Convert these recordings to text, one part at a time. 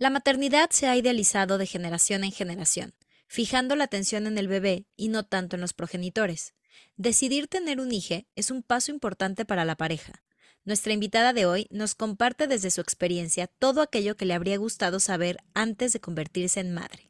La maternidad se ha idealizado de generación en generación, fijando la atención en el bebé y no tanto en los progenitores. Decidir tener un hijo es un paso importante para la pareja. Nuestra invitada de hoy nos comparte desde su experiencia todo aquello que le habría gustado saber antes de convertirse en madre.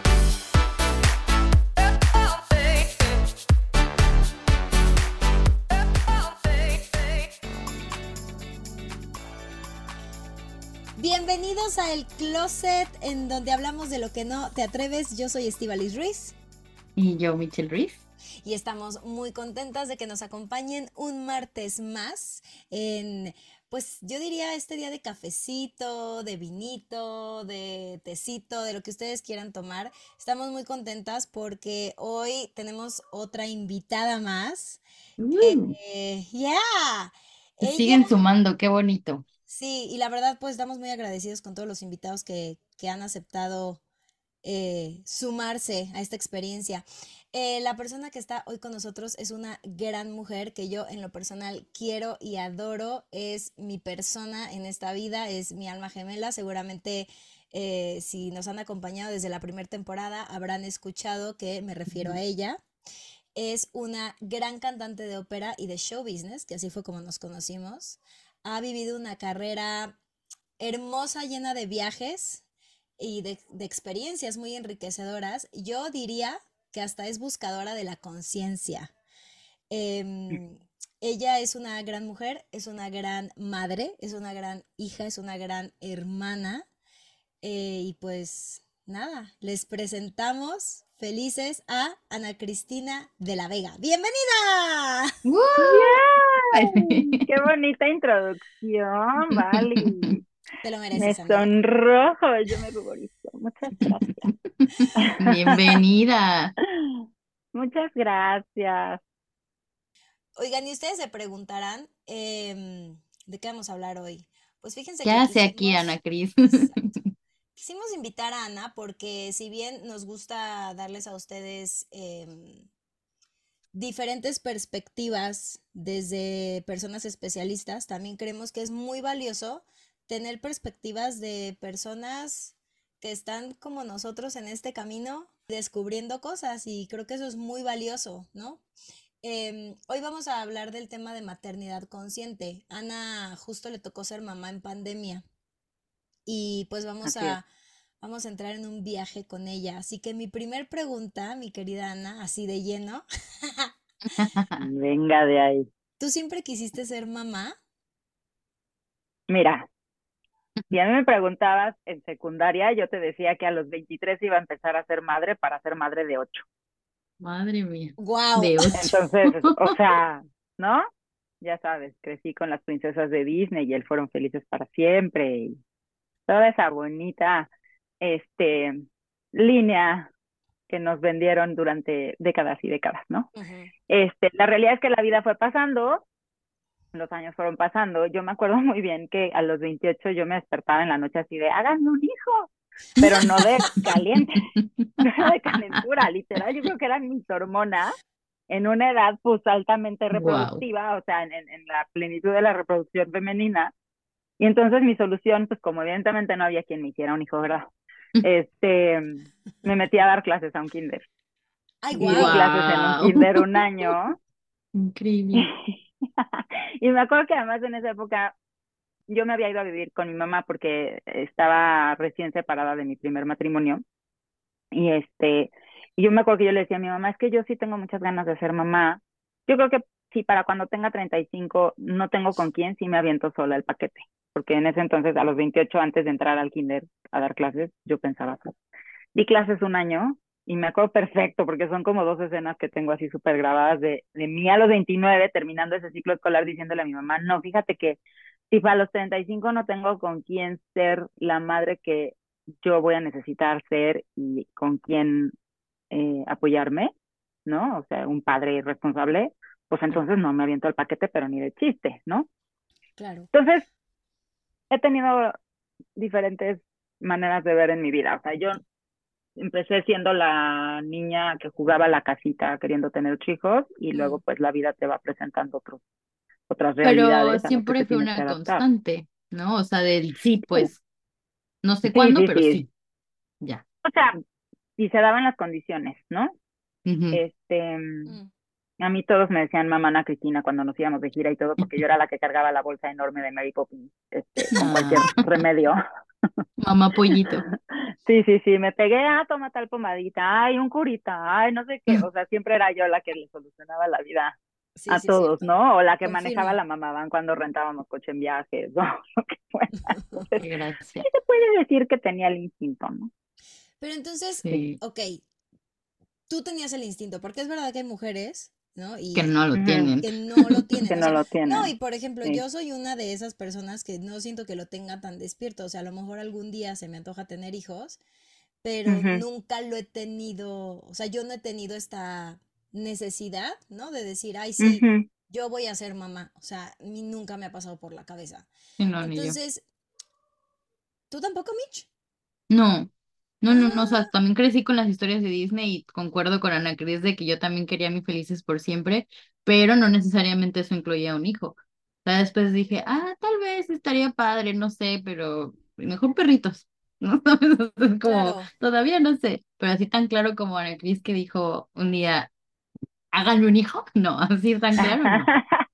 Bienvenidos a El Closet, en donde hablamos de lo que no te atreves. Yo soy Estivalis Ruiz Y yo, Michelle Ruiz. y estamos muy contentas de que nos acompañen un martes más en, pues yo diría este día de cafecito, de vinito, de tecito, de lo que ustedes quieran tomar. Estamos muy contentas porque hoy tenemos otra invitada más. Uh, Eh, yeah. se Ella- siguen sumando, qué bonito. Sí, y la verdad, pues estamos muy agradecidos con todos los invitados que, que han aceptado eh, sumarse a esta experiencia. Eh, la persona que está hoy con nosotros es una gran mujer que yo en lo personal quiero y adoro. Es mi persona en esta vida, es mi alma gemela. Seguramente eh, si nos han acompañado desde la primera temporada habrán escuchado que me refiero a ella. Es una gran cantante de ópera y de show business, que así fue como nos conocimos ha vivido una carrera hermosa, llena de viajes y de, experiencias muy enriquecedoras. Yo diría que hasta es buscadora de la conciencia. Em, ella es una gran mujer, es una gran madre, es una gran hija, es una gran hermana. eh, y pues nada, les presentamos felices a Ana Cristina de la Vega. ¡Bienvenida! ¡Ay! ¡Qué bonita introducción, Vali! Te lo Me mereces, amiga. sonrojo, yo me ruborizo. Muchas gracias. Bienvenida. Muchas gracias. Oigan, y ustedes se preguntarán, em, ¿de qué vamos a hablar hoy? Pues fíjense ¿Qué que hace aquí quisimos- Ana Cris? Exacto. Quisimos invitar a Ana porque si bien nos gusta darles a ustedes em, diferentes perspectivas desde personas especialistas, también creemos que es muy valioso tener perspectivas de personas que están como nosotros en este camino descubriendo cosas y creo que eso es muy valioso, ¿no? Em, hoy vamos a hablar del tema de maternidad consciente. Ana justo le tocó ser mamá en pandemia y pues vamos Así es. a, vamos a entrar en un viaje con ella. Así que mi primer pregunta, mi querida Ana, así de lleno, Venga de ahí. ¿tú siempre quisiste ser mamá? Mira, si a mí me preguntabas en secundaria, yo te decía que a los 23 iba a empezar a ser madre para ser madre de 8. Madre mía. Ocho. Entonces, o sea, ¿no? Ya sabes, crecí con las princesas de Disney y él fueron felices para siempre y toda esa bonita este línea que nos vendieron durante décadas y décadas, ¿no? Este, la realidad es que la vida fue pasando, los años fueron pasando. Yo me acuerdo muy bien que a los 28 yo me despertaba en la noche así de, háganme un hijo, pero no de caliente, no de calentura, literal. Yo creo que eran mis hormonas en una edad pues altamente reproductiva, o sea, en, en la plenitud de la reproducción femenina. Y entonces mi solución, pues como evidentemente no había quien me hiciera un hijo, ¿verdad? Este, me metí a dar clases a un kinder. ¡Ay, guau! clases en un kinder un año. Increíble. Y me acuerdo que además en esa época yo me había ido a vivir con mi mamá porque estaba recién separada de mi primer matrimonio. Y este, y yo me acuerdo que yo le decía a mi mamá, es que yo sí tengo muchas ganas de ser mamá. Yo creo que sí, para cuando tenga 35 no tengo con quién, sí me aviento sola el paquete. Porque en ese entonces, a los 28, antes de entrar al kinder a dar clases, yo pensaba, pues, di clases un año y me acuerdo perfecto porque son como dos escenas que tengo así súper grabadas de, de mí a los 29 terminando ese ciclo escolar diciéndole a mi mamá, no, fíjate que si a los 35 no tengo con quién ser la madre que yo voy a necesitar ser y con quién eh, apoyarme, ¿no? O sea, un padre irresponsable, pues entonces no me aviento el paquete, pero ni de chiste, ¿no? Claro. Entonces, he tenido diferentes maneras de ver en mi vida. O sea, yo empecé siendo la niña que jugaba a la casita queriendo tener hijos y luego Mm. pues la vida te va presentando otros, otras Pero realidades que siempre fue una constante, ¿no? O sea, del sí, pues, no sé Sí, cuándo, sí, pero sí. sí. Ya. O sea, si se daban las condiciones, ¿no? Este, Mm. A mí todos me decían mamá Ana Cristina cuando nos íbamos de gira y todo, porque yo era la que cargaba la bolsa enorme de Mary Poppins, este, con cualquier Ah, remedio. mamá pollito. Sí, sí, sí, me pegué, ah, toma tal pomadita, ay, un curita, ay, no sé qué, o sea, siempre era yo la que le solucionaba la vida Sí, a sí, todos. ¿no? O la que manejaba Confirmo. la mamá van cuando rentábamos coche en viajes, o lo que fuera. Entonces, Qué se puede decir que tenía el instinto, ¿no? Pero entonces, Sí, ok, tú tenías el instinto, porque es verdad que hay mujeres, ¿no? que no lo tienen. que no lo tienen, Que no sea, lo no, tienen, y por ejemplo, sí. yo soy una de esas personas que no siento que lo tenga tan despierto, o sea, a lo mejor algún día se me antoja tener hijos, pero nunca lo he tenido, o sea, yo no he tenido esta necesidad, ¿no? De decir, ay, sí, yo voy a ser mamá, o sea, a mí nunca me ha pasado por la cabeza. Sí, no, ni yo. Entonces, ¿tú tampoco, Mitch? No, no, no, no, o sea, también crecí con las historias de Disney y concuerdo con Ana Cris de que yo también quería a mi felices por siempre, pero no necesariamente eso incluía un hijo. O sea, después dije, ah, tal vez estaría padre, no sé, pero mejor perritos, ¿no? ¿Sabes? O sea, es como, claro. todavía no sé, pero así tan claro como Ana Cris que dijo un día, háganme un hijo, no, así tan claro, no.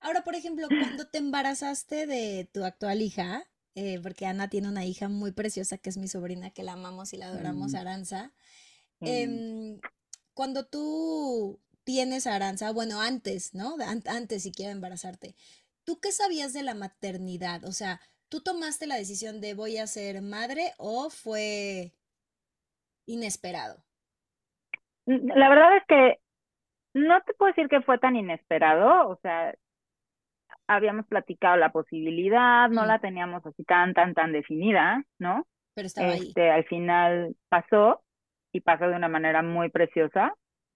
Ahora, por ejemplo, cuando te embarazaste de tu actual hija, eh, porque Ana tiene una hija muy preciosa que es mi sobrina, que la amamos y la adoramos, Mm, Aranza. mm. em, cuando tú tienes a Aranza, bueno, antes, ¿no? An- antes siquiera de embarazarte, ¿tú qué sabías de la maternidad? O sea, ¿tú tomaste la decisión de voy a ser madre o fue inesperado? La verdad es que no te puedo decir que fue tan inesperado, o sea, habíamos platicado la posibilidad, no la teníamos así tan, tan, tan definida, ¿no? pero estaba ahí. Este, al final pasó y pasó de una manera muy preciosa.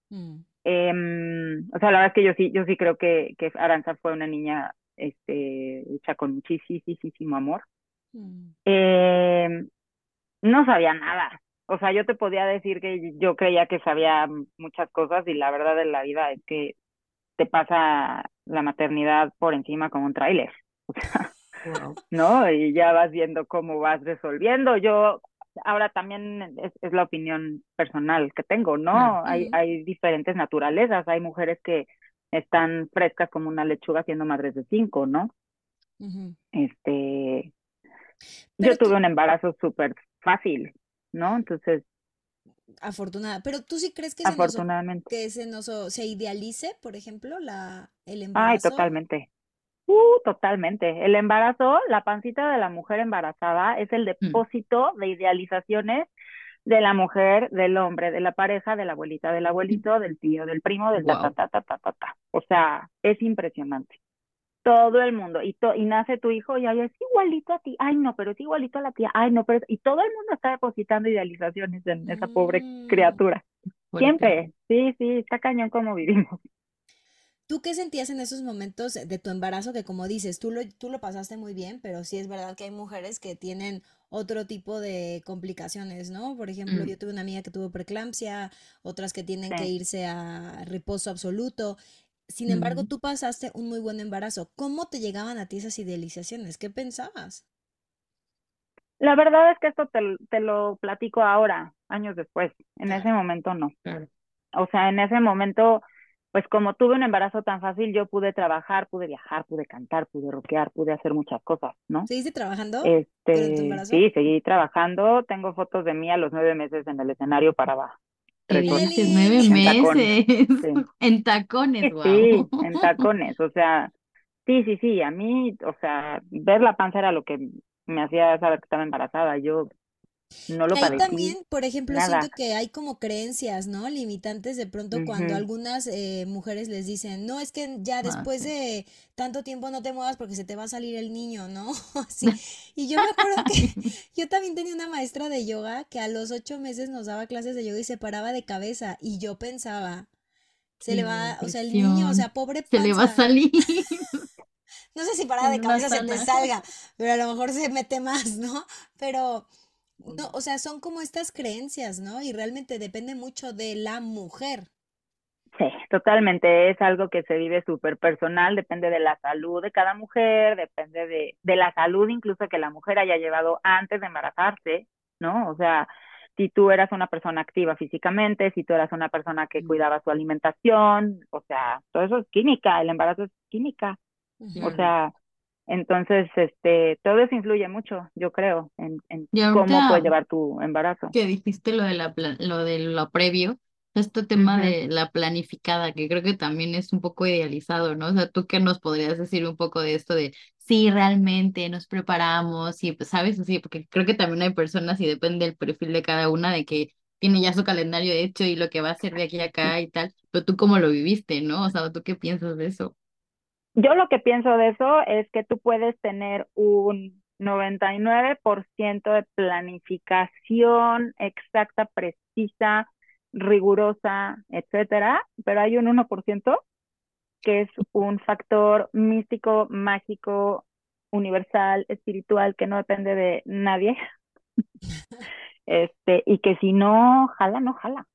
Mm, Em, o sea, la verdad es que yo sí, yo sí creo que, que Aranza fue una niña, este, hecha con muchísimo amor. mm, Em, no sabía nada. O sea, yo te podía decir que yo creía que sabía muchas cosas y la verdad de la vida es que te pasa la maternidad por encima como un tráiler. O sea, Wow. ¿no? Y ya vas viendo cómo vas resolviendo. Yo, ahora también es, es la opinión personal que tengo. ¿no? Hay, hay diferentes naturalezas, hay mujeres que están frescas como una lechuga siendo madres de cinco, ¿no? Este, Pero yo tuve tú, un embarazo súper fácil, ¿no? Entonces, afortunada, pero tú sí crees que se nos, afortunadamente. que se nos, se idealice, por ejemplo, la, el Ay, embarazo. totalmente. Uh, totalmente. El embarazo, la pancita de la mujer embarazada es el Mm. depósito de idealizaciones de la mujer, del hombre, de la pareja, de la abuelita, del abuelito, del tío, del primo, del ta, ta, Wow. ta, ta, ta, ta, ta. O sea, es impresionante. Todo el mundo. Y, to- y nace tu hijo y ay, es igualito a ti. Ay, no, pero es igualito a la tía. Ay, no, pero es... Y todo el mundo está depositando idealizaciones en esa pobre Mm, criatura. Siempre. Sí, sí, está cañón como vivimos. ¿Tú qué sentías en esos momentos de tu embarazo? Que como dices, tú lo, tú lo pasaste muy bien, pero sí es verdad que hay mujeres que tienen otro tipo de complicaciones, ¿no? Por ejemplo, Mm. yo tuve una amiga que tuvo preeclampsia, otras que tienen que irse a reposo absoluto. Sin embargo, tú pasaste un muy buen embarazo. ¿Cómo te llegaban a ti esas idealizaciones? ¿Qué pensabas? La verdad es que esto te, te lo platico ahora, años después. En ese momento no. Claro. O sea, en ese momento, pues como tuve un embarazo tan fácil, yo pude trabajar, pude viajar, pude cantar, pude rockear, pude hacer muchas cosas, ¿no? ¿Seguiste trabajando tu Este, embarazo? sí, seguí trabajando. Tengo fotos de mí a los nueve meses en el escenario para ¿Qué tres horas dices? Eli. Nueve en tacones. meses. Sí, En tacones, wow. sí, en tacones. O sea, sí, sí, sí. A mí, o sea, ver la panza era lo que me hacía saber que estaba embarazada. Yo no lo ahí padecí, también, por ejemplo, nada. siento que hay como creencias, ¿no? Limitantes de pronto cuando algunas eh, mujeres les dicen, no, es que ya Ah, después sí. de tanto tiempo no te muevas porque se te va a salir el niño, ¿no? Así. Y yo me acuerdo que yo también tenía una maestra de yoga que a los ocho meses nos daba clases de yoga y se paraba de cabeza y yo pensaba, se le va, o sea, el niño, o sea, pobre Se le va a salir. No sé si parada de cabeza se te salga, pero a lo mejor se mete más, ¿no? Pero, no, o sea, son como estas creencias, ¿no? Y realmente depende mucho de la mujer. Sí, totalmente. Es algo que se vive súper personal, depende de la salud de cada mujer, depende de, de la salud incluso que la mujer haya llevado antes de embarazarse, ¿no? O sea, si tú eras una persona activa físicamente, si tú eras una persona que cuidaba su alimentación, o sea, todo eso es química, el embarazo es química. O sea, entonces, este, todo eso influye mucho, yo creo, en, en cómo puedes llevar tu embarazo. Que dijiste lo de la lo de lo previo, este tema de la planificada, que creo que también es un poco idealizado, ¿no? O sea, tú qué nos podrías decir un poco de esto de sí, realmente nos preparamos y pues, ¿sabes? Así, porque creo que también hay personas y depende del perfil de cada una de que tiene ya su calendario hecho y lo que va a hacer de aquí a acá y tal, pero tú cómo lo viviste, ¿no? O sea, ¿tú qué piensas de eso? Yo lo que pienso de eso es que tú puedes tener un 99% de planificación exacta, precisa, rigurosa, etcétera, pero hay un 1% que es un factor místico, mágico, universal, espiritual, que no depende de nadie. este, y que si no jala, no jala,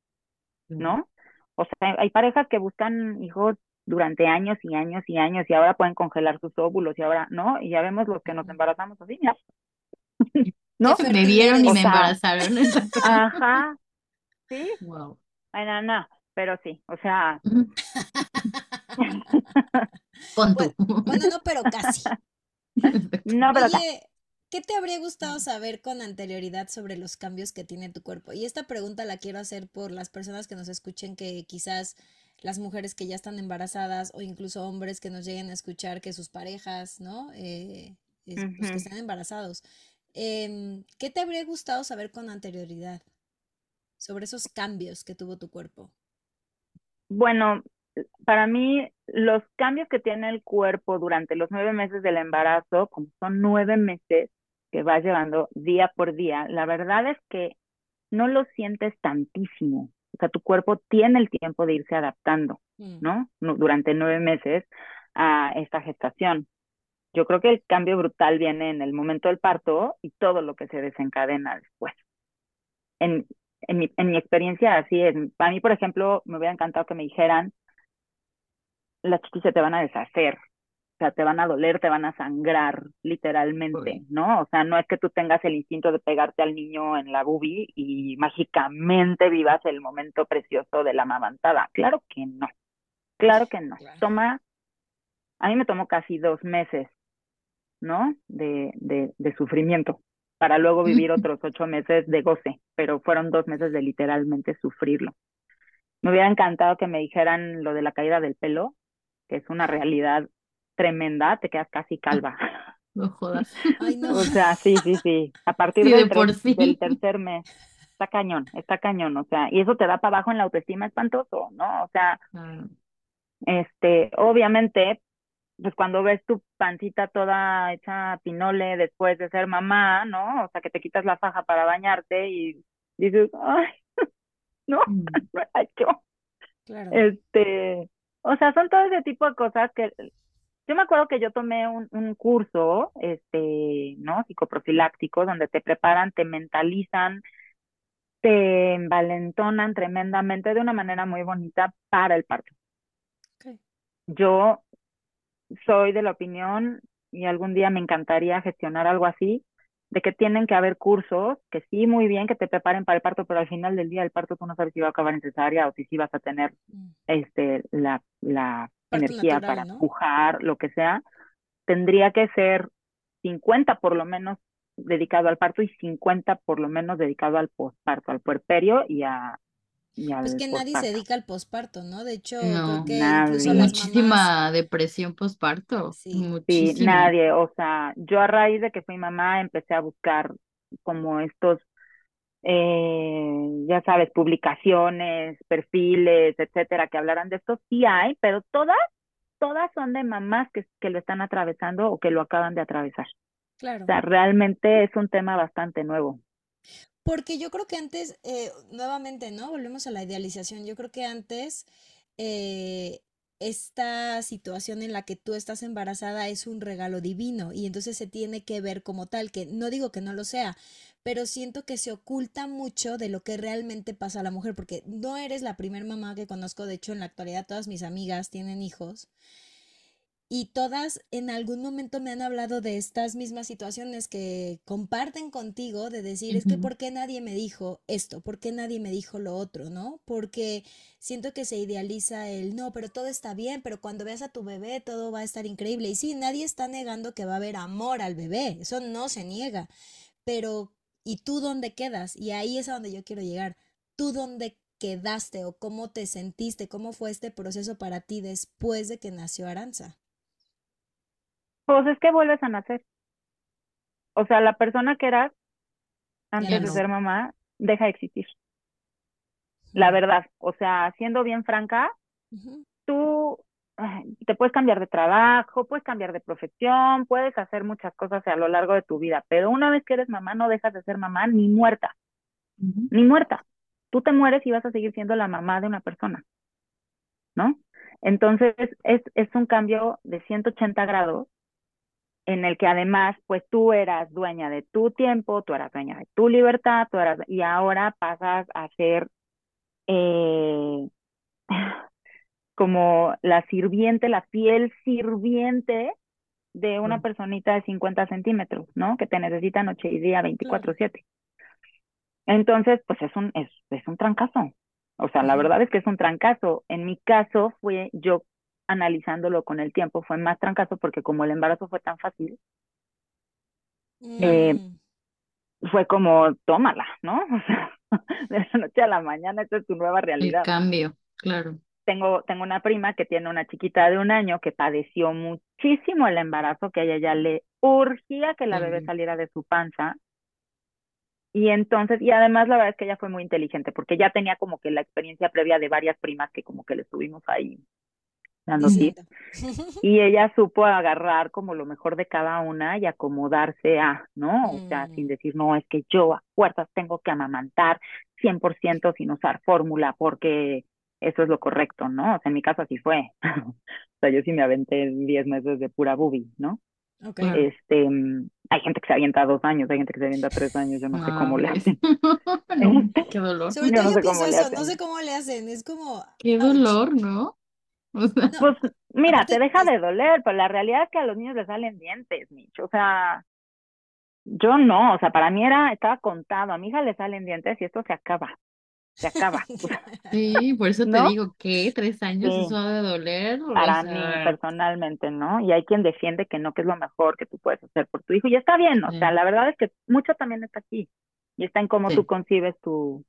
¿no? O sea, hay parejas que buscan hijos durante años y años y años y ahora pueden congelar sus óvulos y ahora no, y ya vemos los que nos embarazamos así, ya. ¿No? Me vieron y me embarazaron. Ajá. Sí. Wow. Ay, no, no, pero sí, o sea. bueno, bueno, no, pero casi. no, pero Oye, ¿qué te habría gustado saber con anterioridad sobre los cambios que tiene tu cuerpo? Y esta pregunta la quiero hacer por las personas que nos escuchen que quizás las mujeres que ya están embarazadas o incluso hombres que nos lleguen a escuchar que sus parejas, ¿no? Eh, pues, que están embarazados. Em, ¿Qué te habría gustado saber con anterioridad sobre esos cambios que tuvo tu cuerpo? Bueno, para mí los cambios que tiene el cuerpo durante los nueve meses del embarazo, como son nueve meses que vas llevando día por día, la verdad es que no lo sientes tantísimo. O sea, tu cuerpo tiene el tiempo de irse adaptando, mm. ¿no? Durante nueve meses a esta gestación. Yo creo que el cambio brutal viene en el momento del parto y todo lo que se desencadena después. En, en, mi, en mi experiencia así es. Para mí, por ejemplo, me hubiera encantado que me dijeran, las chiquis se te van a deshacer, o sea, te van a doler, te van a sangrar, literalmente, ¿no? O sea, no es que tú tengas el instinto de pegarte al niño en la bubi y mágicamente vivas el momento precioso de la mamantada. Claro que no. Claro que no. Toma, a mí me tomó casi dos meses, ¿no? De, de, de sufrimiento para luego vivir otros ocho meses de goce, pero fueron dos meses de literalmente sufrirlo. Me hubiera encantado que me dijeran lo de la caída del pelo, que es una realidad tremenda, te quedas casi calva. No jodas. O sea, sí, sí, sí. A partir del, del, tercer mes. Está cañón, está cañón, o sea, y eso te da para abajo en la autoestima espantoso, ¿no? O sea, este, obviamente, pues cuando ves tu pancita toda hecha pinole después de ser mamá, ¿no? O sea, que te quitas la faja para bañarte y dices, ay, no, mm. yo. Claro. Este, o sea, son todo ese tipo de cosas que yo me acuerdo que yo tomé un, un curso, este, ¿no? Psicoprofiláctico, donde te preparan, te mentalizan, te envalentonan tremendamente de una manera muy bonita para el parto. Yo soy de la opinión, y algún día me encantaría gestionar algo así, de que tienen que haber cursos, que sí, muy bien, que te preparen para el parto, pero al final del día el parto tú no sabes si va a acabar en cesárea o si sí vas a tener mm. este, la, la energía para empujar, lo que sea, tendría que ser 50 por lo menos dedicado al parto y 50 por lo menos dedicado al posparto, al puerperio y a... Y pues que nadie se dedica al posparto, ¿no? De hecho, creo que incluso muchísima depresión posparto. Sí. sí, nadie. O sea, yo a raíz de que fui mamá empecé a buscar como estos eh, ya sabes, publicaciones, perfiles, etcétera, que hablaran de esto, sí hay, pero todas, todas son de mamás que, que lo están atravesando o que lo acaban de atravesar. Claro. O sea, realmente es un tema bastante nuevo. Porque yo creo que antes, eh, nuevamente, ¿no? Volvemos a la idealización. Yo creo que antes eh, esta situación en la que tú estás embarazada es un regalo divino y entonces se tiene que ver como tal, que no digo que no lo sea, pero siento que se oculta mucho de lo que realmente pasa a la mujer, porque no eres la primer mamá que conozco, de hecho en la actualidad todas mis amigas tienen hijos y todas en algún momento me han hablado de estas mismas situaciones que comparten contigo, de decir, es que ¿por qué nadie me dijo esto? ¿Por qué nadie me dijo lo otro? ¿No? Porque siento que se idealiza el, no, pero todo está bien, pero cuando veas a tu bebé todo va a estar increíble. Y sí, nadie está negando que va a haber amor al bebé, eso no se niega, pero ¿y tú dónde quedas? Y ahí es a donde yo quiero llegar. ¿Tú dónde quedaste o cómo te sentiste? ¿Cómo fue este proceso para ti después de que nació Aranza? Pues es que vuelves a nacer. O sea, la persona que eras antes de ser mamá deja de existir. La verdad, o sea, siendo bien franca, tú te puedes cambiar de trabajo, puedes cambiar de profesión, puedes hacer muchas cosas a lo largo de tu vida, pero una vez que eres mamá no dejas de ser mamá ni muerta, ni muerta. Tú te mueres y vas a seguir siendo la mamá de una persona, ¿no? Entonces es, es un cambio de 180 grados en el que además, pues tú eras dueña de tu tiempo, tú eras dueña de tu libertad, tú eras, y ahora pasas a ser eh, como la sirviente, la fiel sirviente de una personita de 50 centímetros, ¿no? Que te necesita noche y día 24/7. Entonces, pues es un, es, es un trancazo. O sea, la verdad es que es un trancazo. En mi caso fue yo analizándolo con el tiempo, fue más trancazo porque como el embarazo fue tan fácil, eh, mm. fue como, tómala, ¿no? O sea, de la noche a la mañana, esta es tu nueva realidad. El cambio, claro. Tengo, tengo una prima que tiene una chiquita de un año que padeció muchísimo el embarazo, que a ella ya le urgía que la bebé saliera de su panza. Y entonces, y además la verdad es que ella fue muy inteligente, porque ya tenía como que la experiencia previa de varias primas que como que le estuvimos ahí Y ella supo agarrar como lo mejor de cada una y acomodarse a, ¿no? O sea, sin mm. decir, no, es que yo a fuerzas tengo que amamantar 100% sin usar fórmula porque eso es lo correcto, ¿no? O sea, en mi caso así fue. o sea, yo sí me aventé 10 meses de pura boobie, ¿no? Este, hay gente que se avienta dos años, hay gente que se avienta tres años, yo no sé cómo le hacen. qué dolor. Sobre todo yo, pienso eso, no sé cómo le hacen, es como... Qué dolor, ¿no? Pues mira, te deja de doler, pero la realidad es que a los niños les salen dientes, Micho. O sea, yo no, o sea, para mí era, estaba contado, a mi hija le salen dientes y esto se acaba, se acaba. Sí, por eso te digo que tres años eso ha de doler. Para mí personalmente, ¿no? Y hay quien defiende que no, que es lo mejor que tú puedes hacer por tu hijo y está bien, o sea, la verdad es que mucho también está aquí y está en cómo tú concibes tu,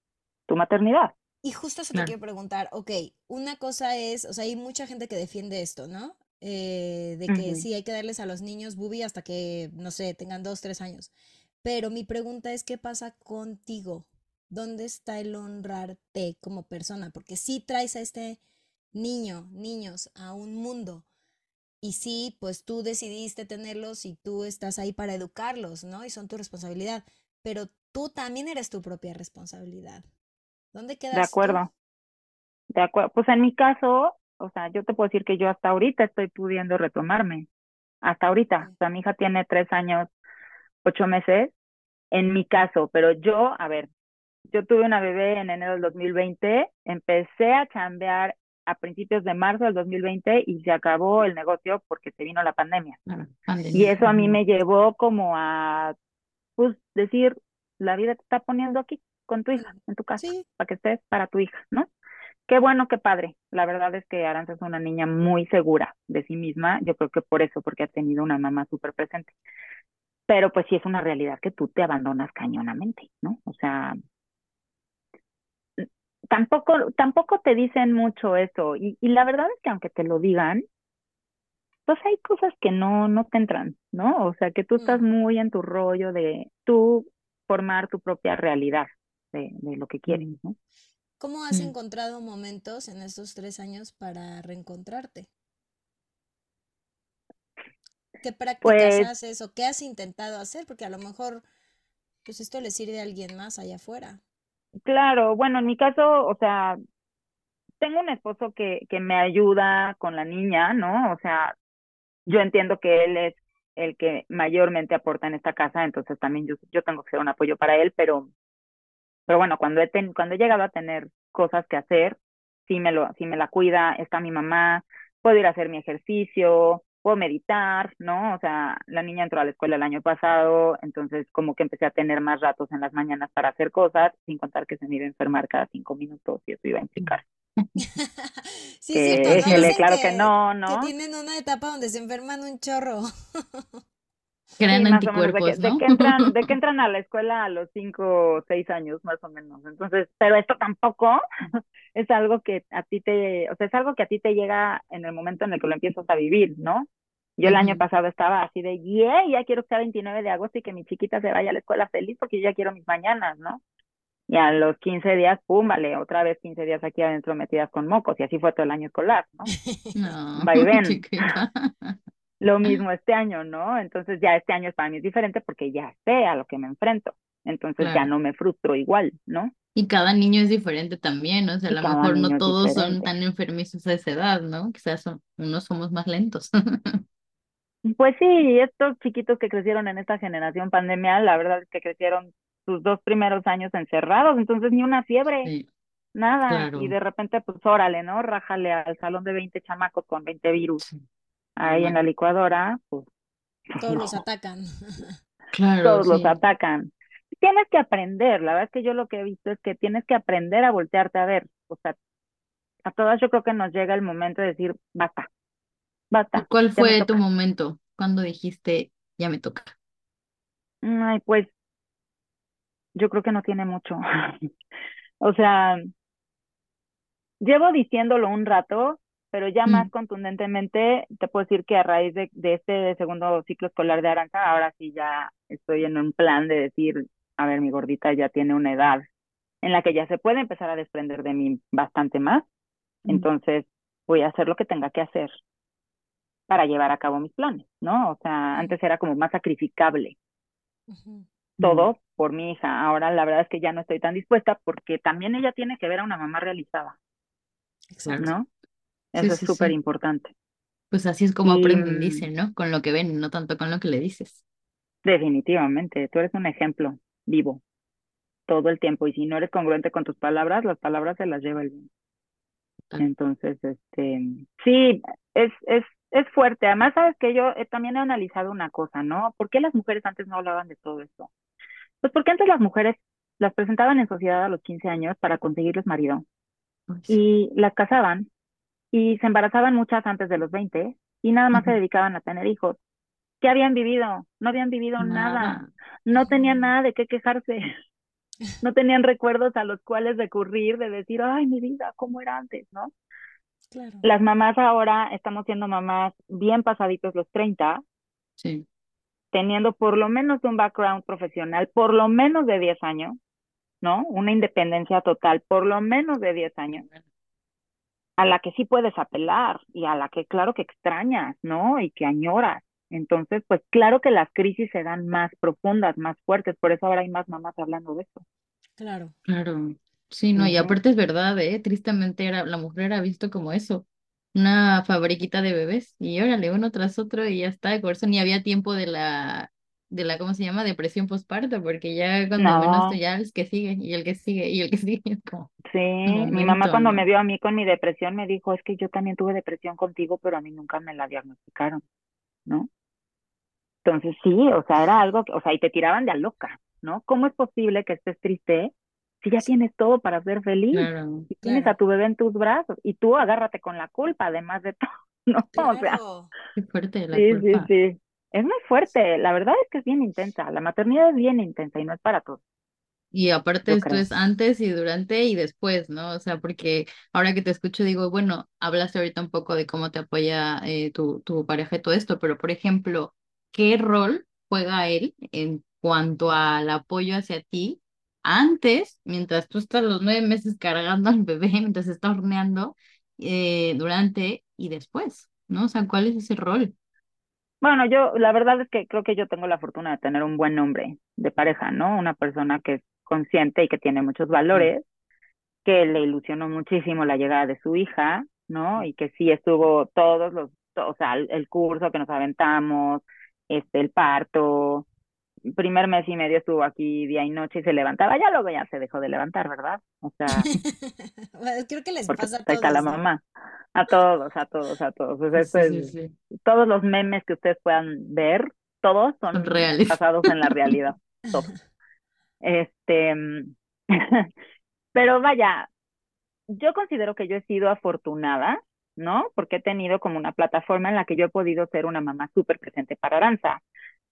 tu maternidad. Y justo eso te quiero preguntar, ok, una cosa es, o sea, hay mucha gente que defiende esto, ¿no? Eh, de que sí hay que darles a los niños bubi hasta que, no sé, tengan dos, tres años. Pero mi pregunta es, ¿qué pasa contigo? ¿Dónde está el honrarte como persona? Porque sí traes a este niño, niños, a un mundo. Y sí, pues tú decidiste tenerlos y tú estás ahí para educarlos, ¿no? Y son tu responsabilidad. Pero tú también eres tu propia responsabilidad. ¿Dónde quedas De acuerdo. De acuerdo. Pues en mi caso, o sea, yo te puedo decir que yo hasta ahorita estoy pudiendo retomarme. Hasta ahorita. O sea, mi hija tiene tres años, ocho meses. En mi caso, pero yo, a ver, yo tuve una bebé en enero del 2020, empecé a chambear a principios de marzo del 2020 y se acabó el negocio porque se vino la pandemia. Y eso a mí me llevó como a, pues, decir, la vida te está poniendo aquí con tu hija, en tu casa, para que estés para tu hija, ¿no? Qué bueno, qué padre. La verdad es que Aranza es una niña muy segura de sí misma. Yo creo que por eso, porque ha tenido una mamá súper presente. Pero pues sí es una realidad que tú te abandonas cañonamente, ¿no? O sea, tampoco, tampoco te dicen mucho eso. Y, y la verdad es que aunque te lo digan, pues hay cosas que no, no te entran, ¿no? O sea, que tú estás mm. muy en tu rollo de tú formar tu propia realidad de, lo que quieren, ¿no? ¿Cómo has mm. encontrado momentos en estos tres años para reencontrarte? ¿Qué prácticas pues haces o qué has intentado hacer? Porque a lo mejor, pues esto le sirve a alguien más allá afuera. Claro, bueno, en mi caso, o sea, tengo un esposo que, que me ayuda con la niña, ¿no? O sea, yo entiendo que él es el que mayormente aporta en esta casa, entonces también yo, yo tengo que ser un apoyo para él, pero, pero bueno, cuando he, cuando he llegado a tener cosas que hacer, sí me, lo, sí me la cuida, está mi mamá, puedo ir a hacer mi ejercicio, puedo meditar, ¿no? O sea, la niña entró a la escuela el año pasado, entonces como que empecé a tener más ratos en las mañanas para hacer cosas, sin contar que se me iba a enfermar cada cinco minutos y eso iba a implicar. sí, cierto, claro que, no, ¿no? Que tienen una etapa donde se enferman un chorro. Crean anticuerpos, de, que, entran, de que entran a la escuela a los cinco o seis años, más o menos. Entonces, pero esto tampoco es algo que a ti te, o sea, es algo que a ti te llega en el momento en el que lo empiezas a vivir, ¿no? Yo el año pasado estaba así de, yeah, ya quiero que sea 29 de agosto y que mi chiquita se vaya a la escuela feliz porque yo ya quiero mis mañanas, ¿no? Y a los 15 días, pum, vale, otra vez 15 días aquí adentro metidas con mocos y así fue todo el año escolar, ¿no? No, Va y ven. Lo mismo este año, ¿no? Entonces ya este año para mí es diferente porque ya sé a lo que me enfrento. Entonces ya no me frustro igual, ¿no? Y cada niño es diferente también, ¿no? O sea, a lo mejor no todos son tan enfermizos a esa edad, ¿no? Quizás son, unos somos más lentos. Pues sí, estos chiquitos que crecieron en esta generación pandemia, la verdad es que crecieron sus dos primeros años encerrados, entonces ni una fiebre, nada, y de repente pues órale, ¿no? Rájale al salón de 20 chamacos con 20 virus ahí en la licuadora, pues... Todos los atacan. Claro, Todos los atacan. Tienes que aprender, la verdad es que yo lo que he visto es que tienes que aprender a voltearte a ver, o sea, a todas yo creo que nos llega el momento de decir, basta, basta. ¿Cuál fue tu momento cuando dijiste, ya me toca? Ay, pues yo creo que no tiene mucho. o sea, llevo diciéndolo un rato, pero ya más mm. contundentemente te puedo decir que a raíz de, de, este segundo ciclo escolar de Aranza, ahora sí ya estoy en un plan de decir, a ver, mi gordita ya tiene una edad en la que ya se puede empezar a desprender de mí bastante más. Mm. Entonces, voy a hacer lo que tenga que hacer para llevar a cabo mis planes, ¿no? O sea, antes era como más sacrificable todo por mi hija. Ahora la verdad es que ya no estoy tan dispuesta porque también ella tiene que ver a una mamá realizada. Exacto. ¿No? Eso es súper importante. Pues así es como aprenden, dicen, ¿no? Con lo que ven, no tanto con lo que le dices. Definitivamente, tú eres un ejemplo vivo todo el tiempo y si no eres congruente con tus palabras, las palabras se las lleva el viento. Entonces, este, sí, es, es, es fuerte. Además, sabes que yo eh, también he analizado una cosa, ¿no? ¿Por qué las mujeres antes no hablaban de todo esto? Pues porque antes las mujeres las presentaban en sociedad a los 15 años para conseguirles marido y las casaban y se embarazaban muchas antes de los 20 y nada más se dedicaban a tener hijos. ¿Qué habían vivido? No habían vivido nada. No tenían nada de qué quejarse. No tenían recuerdos a los cuales recurrir de decir, ay, mi vida, ¿cómo era antes? ¿No? Claro. Las mamás ahora estamos siendo mamás bien pasaditos los 30. Sí teniendo por lo menos un background profesional, por lo menos de 10 años, ¿no? Una independencia total, por lo menos de 10 años, a la que sí puedes apelar y a la que claro que extrañas, ¿no? Y que añoras. Entonces, pues claro que las crisis se dan más profundas, más fuertes, por eso ahora hay más mamás hablando de esto. Claro. Claro. Sí, no, y aparte es verdad, ¿eh? Tristemente era, la mujer era visto como eso, una fabriquita de bebés y órale, uno tras otro y ya está, por eso ni había tiempo de la, de la, ¿cómo se llama? Depresión postparto, porque ya cuando menos ya el que sigue y el que sigue y el que sigue. Como, sí, mi mamá cuando me vio a mí con mi depresión me dijo, es que yo también tuve depresión contigo, pero a mí nunca me la diagnosticaron, ¿no? Entonces sí, o sea, era algo, que, o sea, y te tiraban de a loca, ¿no? ¿Cómo es posible que estés triste si ya tienes todo para ser feliz, si tienes a tu bebé en tus brazos y tú agárrate con la culpa, además de todo, ¿no? O sea, Qué fuerte la sí, culpa. sí, sí. Es muy fuerte, la verdad es que es bien intensa, la maternidad es bien intensa y no es para todos. Y aparte esto es antes y durante y después, ¿no? O sea, porque ahora que te escucho digo, bueno, hablaste ahorita un poco de cómo te apoya eh, tu, tu pareja y todo esto, pero por ejemplo, ¿qué rol juega él en cuanto al apoyo hacia ti antes, mientras tú estás los nueve meses cargando al bebé, mientras está horneando, eh, durante y después, ¿no? O sea, ¿cuál es ese rol? Bueno, yo, la verdad es que creo que yo tengo la fortuna de tener un buen hombre de pareja, ¿no? Una persona que es consciente y que tiene muchos valores que le ilusionó muchísimo la llegada de su hija, ¿no? Y que sí estuvo todos los, o sea, el curso que nos aventamos, este, el parto, primer mes y medio estuvo aquí día y noche y se levantaba, ya luego ya se dejó de levantar, ¿verdad? O sea, creo que les pasa a está todos, la ¿no? mamá, a todos, a todos, a todos. O sea, esto Sí, sí, es, sí. todos los memes que ustedes puedan ver, todos Son son reales. basados en la realidad, todos. Este, pero vaya, yo considero que yo he sido afortunada, ¿no? Porque he tenido como una plataforma en la que yo he podido ser una mamá súper presente para Aranza.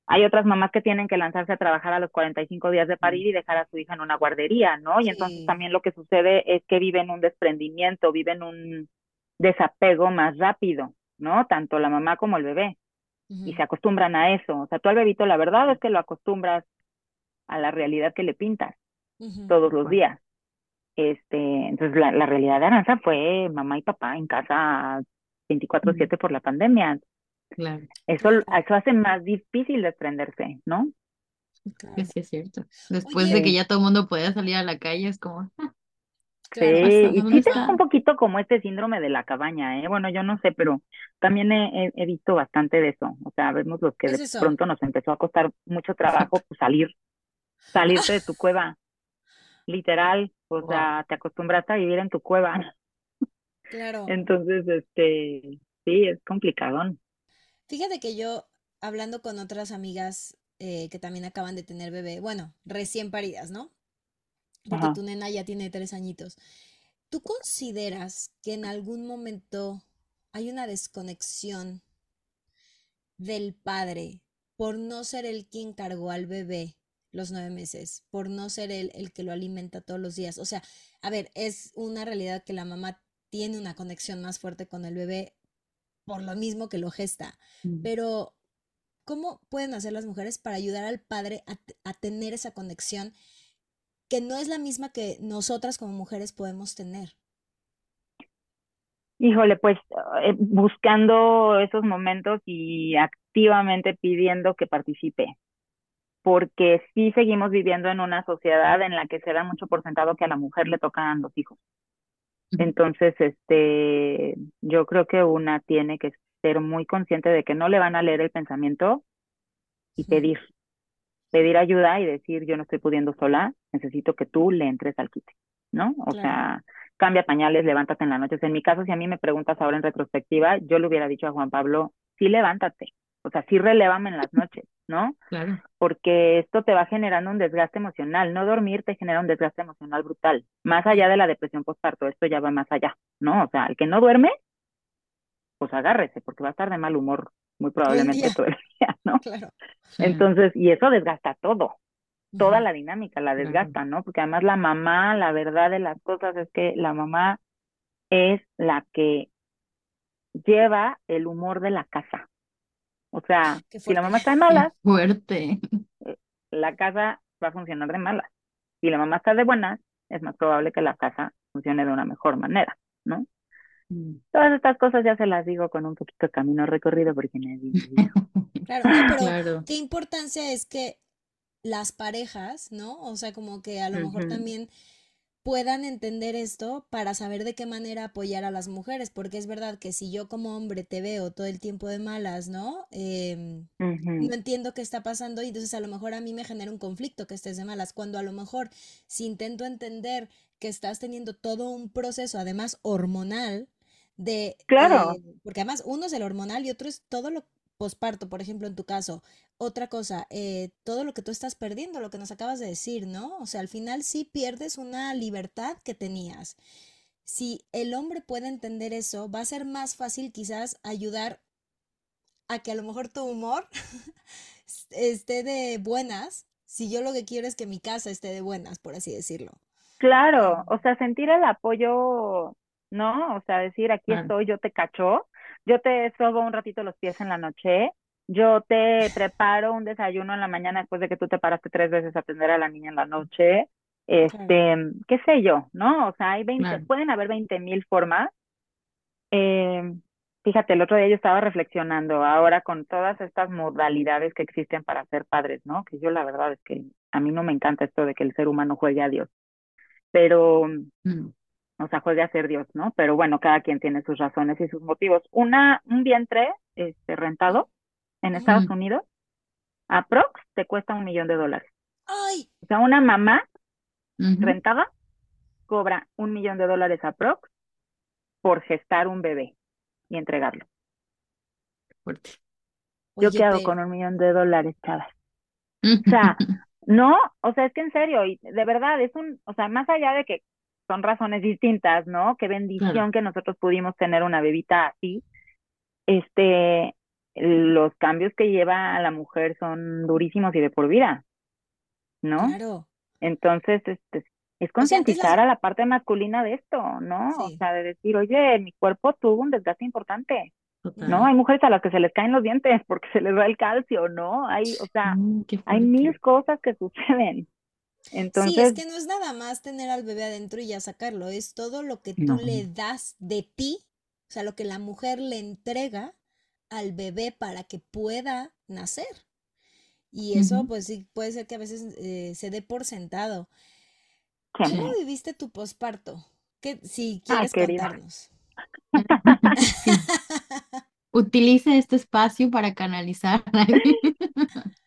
Hay otras mamás que tienen que lanzarse a trabajar a los 45 días de parir y dejar a su hija en una guardería, ¿no? Y entonces también lo que sucede es que viven un desprendimiento, viven un desapego más rápido, ¿no? Tanto la mamá como el bebé. Y se acostumbran a eso. O sea, tú al bebito la verdad es que lo acostumbras a la realidad que le pintas todos los días. Este, entonces la, la realidad de Aranza fue mamá y papá en casa 24/7 por la pandemia. Claro, Eso, Claro, eso hace más difícil desprenderse, ¿no? claro. sí es cierto. Después de que Sí. ya todo el mundo podía salir a la calle, es como, "Ah, claro. Sí, pasa? y ¿Dónde sí tengo un poquito como este síndrome de la cabaña, ¿eh? Bueno, yo no sé, pero también he, he- he visto bastante de eso. O sea, vemos los que ¿Qué es de eso? pronto nos empezó a costar mucho trabajo pues, salir, salirte de tu cueva, literal. O Wow. sea, te acostumbraste a vivir en tu cueva. Claro. Entonces, este, sí, es complicadón. Fíjate que yo, hablando con otras amigas eh, que también acaban de tener bebé, bueno, recién paridas, ¿no? Porque Ajá. tu nena ya tiene tres añitos. ¿Tú consideras que en algún momento hay una desconexión del padre por no ser el quien cargó al bebé los nueve meses, por no ser él el que lo alimenta todos los días? O sea, a ver, es una realidad que la mamá tiene una conexión más fuerte con el bebé por lo mismo que lo gesta. Mm. Pero, ¿cómo pueden hacer las mujeres para ayudar al padre a, a tener esa conexión que no es la misma que nosotras como mujeres podemos tener? Híjole, pues eh, buscando esos momentos y activamente pidiendo que participe, porque sí seguimos viviendo en una sociedad en la que se da mucho por sentado que a la mujer le tocan los hijos. Entonces, este, yo creo que una tiene que ser muy consciente de que no le van a leer el pensamiento y pedir, pedir ayuda y decir, yo no estoy pudiendo sola, necesito que tú le entres al quite, ¿no? O Claro. sea, cambia pañales, levántate en la noche. En mi caso, si a mí me preguntas ahora en retrospectiva, yo le hubiera dicho a Juan Pablo, sí levántate, o sea, sí relévame en las noches, ¿no? Claro, Porque esto te va generando un desgaste emocional. No dormir te genera un desgaste emocional brutal. Más allá de la depresión postparto, esto ya va más allá, ¿no? O sea, el que no duerme, pues agárrese, porque va a estar de mal humor muy probablemente todo el día, ¿no? claro. Entonces, y eso desgasta todo, toda la dinámica la desgasta, ¿no? Porque además la mamá, la verdad de las cosas es que la mamá es la que lleva el humor de la casa. O sea, Qué si la mamá está de Qué malas, fuerte. eh, la casa va a funcionar de malas. Si la mamá está de buenas, es más probable que la casa funcione de una mejor manera, ¿no? Mm. Todas estas cosas ya se las digo con un poquito de camino recorrido porque vivido. Claro, no, pero Claro. qué importancia es que las parejas, ¿no? O sea, como que a lo mejor también puedan entender esto para saber de qué manera apoyar a las mujeres, porque es verdad que si yo como hombre te veo todo el tiempo de malas, ¿no? Ujú. no entiendo qué está pasando y entonces a lo mejor a mí me genera un conflicto que estés de malas, cuando a lo mejor si intento entender que estás teniendo todo un proceso, además hormonal, de, Claro, eh, porque además uno es el hormonal y otro es todo lo posparto, por ejemplo, en tu caso. Otra cosa, eh, todo lo que tú estás perdiendo, lo que nos acabas de decir, ¿no? O sea, al final sí pierdes una libertad que tenías. Si el hombre puede entender eso, va a ser más fácil quizás ayudar a que a lo mejor tu humor esté de buenas, si yo lo que quiero es que mi casa esté de buenas, por así decirlo. claro, o sea, sentir el apoyo, ¿no? O sea, decir, aquí estoy, yo te cacho, yo te sobo un ratito los pies en la noche, yo te preparo un desayuno en la mañana después de que tú te paraste tres veces a atender a la niña en la noche, este, qué sé yo, ¿no? O sea, hay 20, Claro. pueden haber 20 mil formas. Eh, fíjate, el otro día yo estaba reflexionando ahora con todas estas modalidades que existen para ser padres, ¿no? Que yo la verdad es que a mí no me encanta esto de que el ser humano juegue a Dios, pero Mm. O sea, juegue a ser Dios, ¿no? Pero bueno, cada quien tiene sus razones y sus motivos. Una, un vientre este, rentado en Estados Ujú. Unidos, aprox, te cuesta un millón de dólares. Ay, O sea, una mamá rentada cobra un millón de dólares aprox por gestar un bebé y entregarlo. Fuerte. ¿Yo oye, qué hago pero- con un millón de dólares, chavas? O sea, no, o sea, es que en serio, y de verdad, es un, o sea, más allá de que son razones distintas, ¿no? Qué bendición Claro. que nosotros pudimos tener una bebita así. Este, los cambios que lleva a la mujer son durísimos y de por vida, ¿no? Claro. Entonces, este, es O sea, antes concientizar a la parte masculina de esto, ¿no? O sea, de decir, oye, mi cuerpo tuvo un desgaste importante, Total. ¿no? Hay mujeres a las que se les caen los dientes porque se les va el calcio, ¿no? Hay, o sea, Mm, hay mil cosas que suceden. Sí, es Entonces, que no es nada más tener al bebé adentro y ya sacarlo, es todo lo que tú No. le das de ti, o sea, lo que la mujer le entrega al bebé para que pueda nacer. Y eso, pues sí, puede ser que a veces eh, se dé por sentado. sí. ¿Cómo viviste tu posparto? ¿Qué, si quieres querida. contarnos. Sí. Utilice este espacio para canalizar.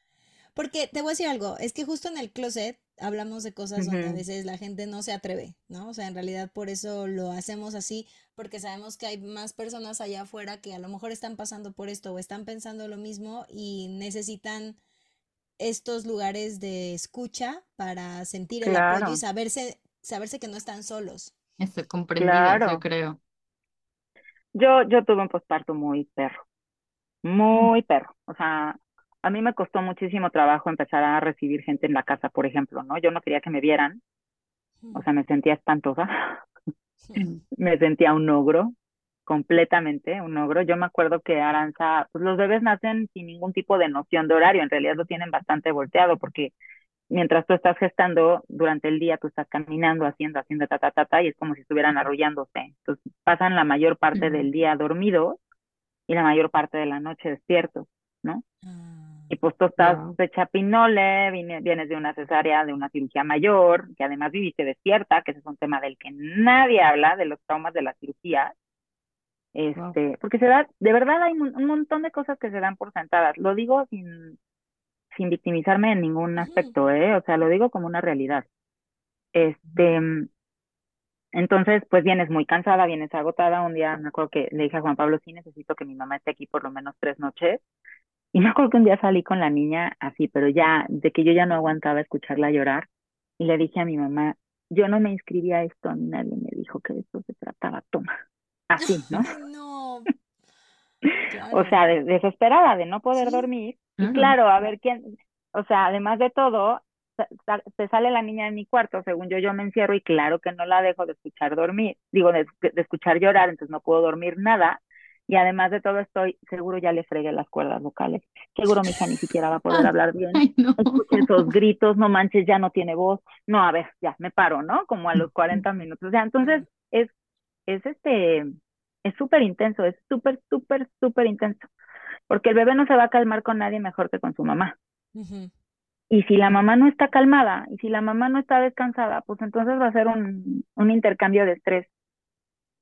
Porque te voy a decir algo, es que justo en el closet hablamos de cosas donde a veces la gente no se atreve, ¿no? O sea, en realidad por eso lo hacemos así, porque sabemos que hay más personas allá afuera que a lo mejor están pasando por esto o están pensando lo mismo y necesitan estos lugares de escucha para sentir el apoyo y saberse, saberse que no están solos. Estoy comprendida, yo Claro. creo. Yo, yo tuve un posparto muy perro, muy perro. O sea, a mí me costó muchísimo trabajo empezar a recibir gente en la casa, por ejemplo, ¿no? Yo no quería que me vieran, o sea, me sentía espantosa, me sentía un ogro, completamente un ogro. Yo me acuerdo que Aranza, pues los bebés nacen sin ningún tipo de noción de horario, en realidad lo tienen bastante volteado porque mientras tú estás gestando, durante el día tú estás caminando, haciendo, haciendo ta, ta, ta, ta, y es como si estuvieran arrullándose. Entonces pasan la mayor parte del día dormidos y la mayor parte de la noche despiertos, ¿no? Ah, Y pues tú estás Wow. hecha pinole, vienes de una cesárea, de una cirugía mayor, que además viviste despierta, que ese es un tema del que nadie habla, de los traumas de la cirugía. Este, porque se da, de verdad hay un, un montón de cosas que se dan por sentadas. Lo digo sin, sin victimizarme en ningún aspecto, ¿eh? O sea, lo digo como una realidad. Este, entonces, pues vienes muy cansada, vienes agotada. Un día me acuerdo que le dije a Juan Pablo, sí necesito que mi mamá esté aquí por lo menos tres noches. Y me acuerdo que un día salí con la niña así, pero ya, de que yo ya no aguantaba escucharla llorar. Y le dije a mi mamá, yo no me inscribí a esto, ni nadie me dijo que de esto se trataba, toma. Así, ¿no? No. O sea, de- desesperada de no poder Sí. dormir. Y Claro. claro, a ver quién, o sea, además de todo, sa- sa- se sale la niña de mi cuarto, según yo, yo me encierro y claro que no la dejo de escuchar dormir, digo, de, de escuchar llorar, entonces no puedo dormir nada. Y además de todo estoy, seguro ya le fregué las cuerdas vocales. Seguro mi hija ni siquiera va a poder hablar bien. Ay, no. Esos gritos, no manches, ya no tiene voz. No, a ver, ya, me paro, ¿no? Como a los 40 minutos. O sea, entonces es, es este, es súper intenso, es súper, súper, súper intenso. Porque el bebé no se va a calmar con nadie mejor que con su mamá. Y si la mamá no está calmada, y si la mamá no está descansada, pues entonces va a ser un, un intercambio de estrés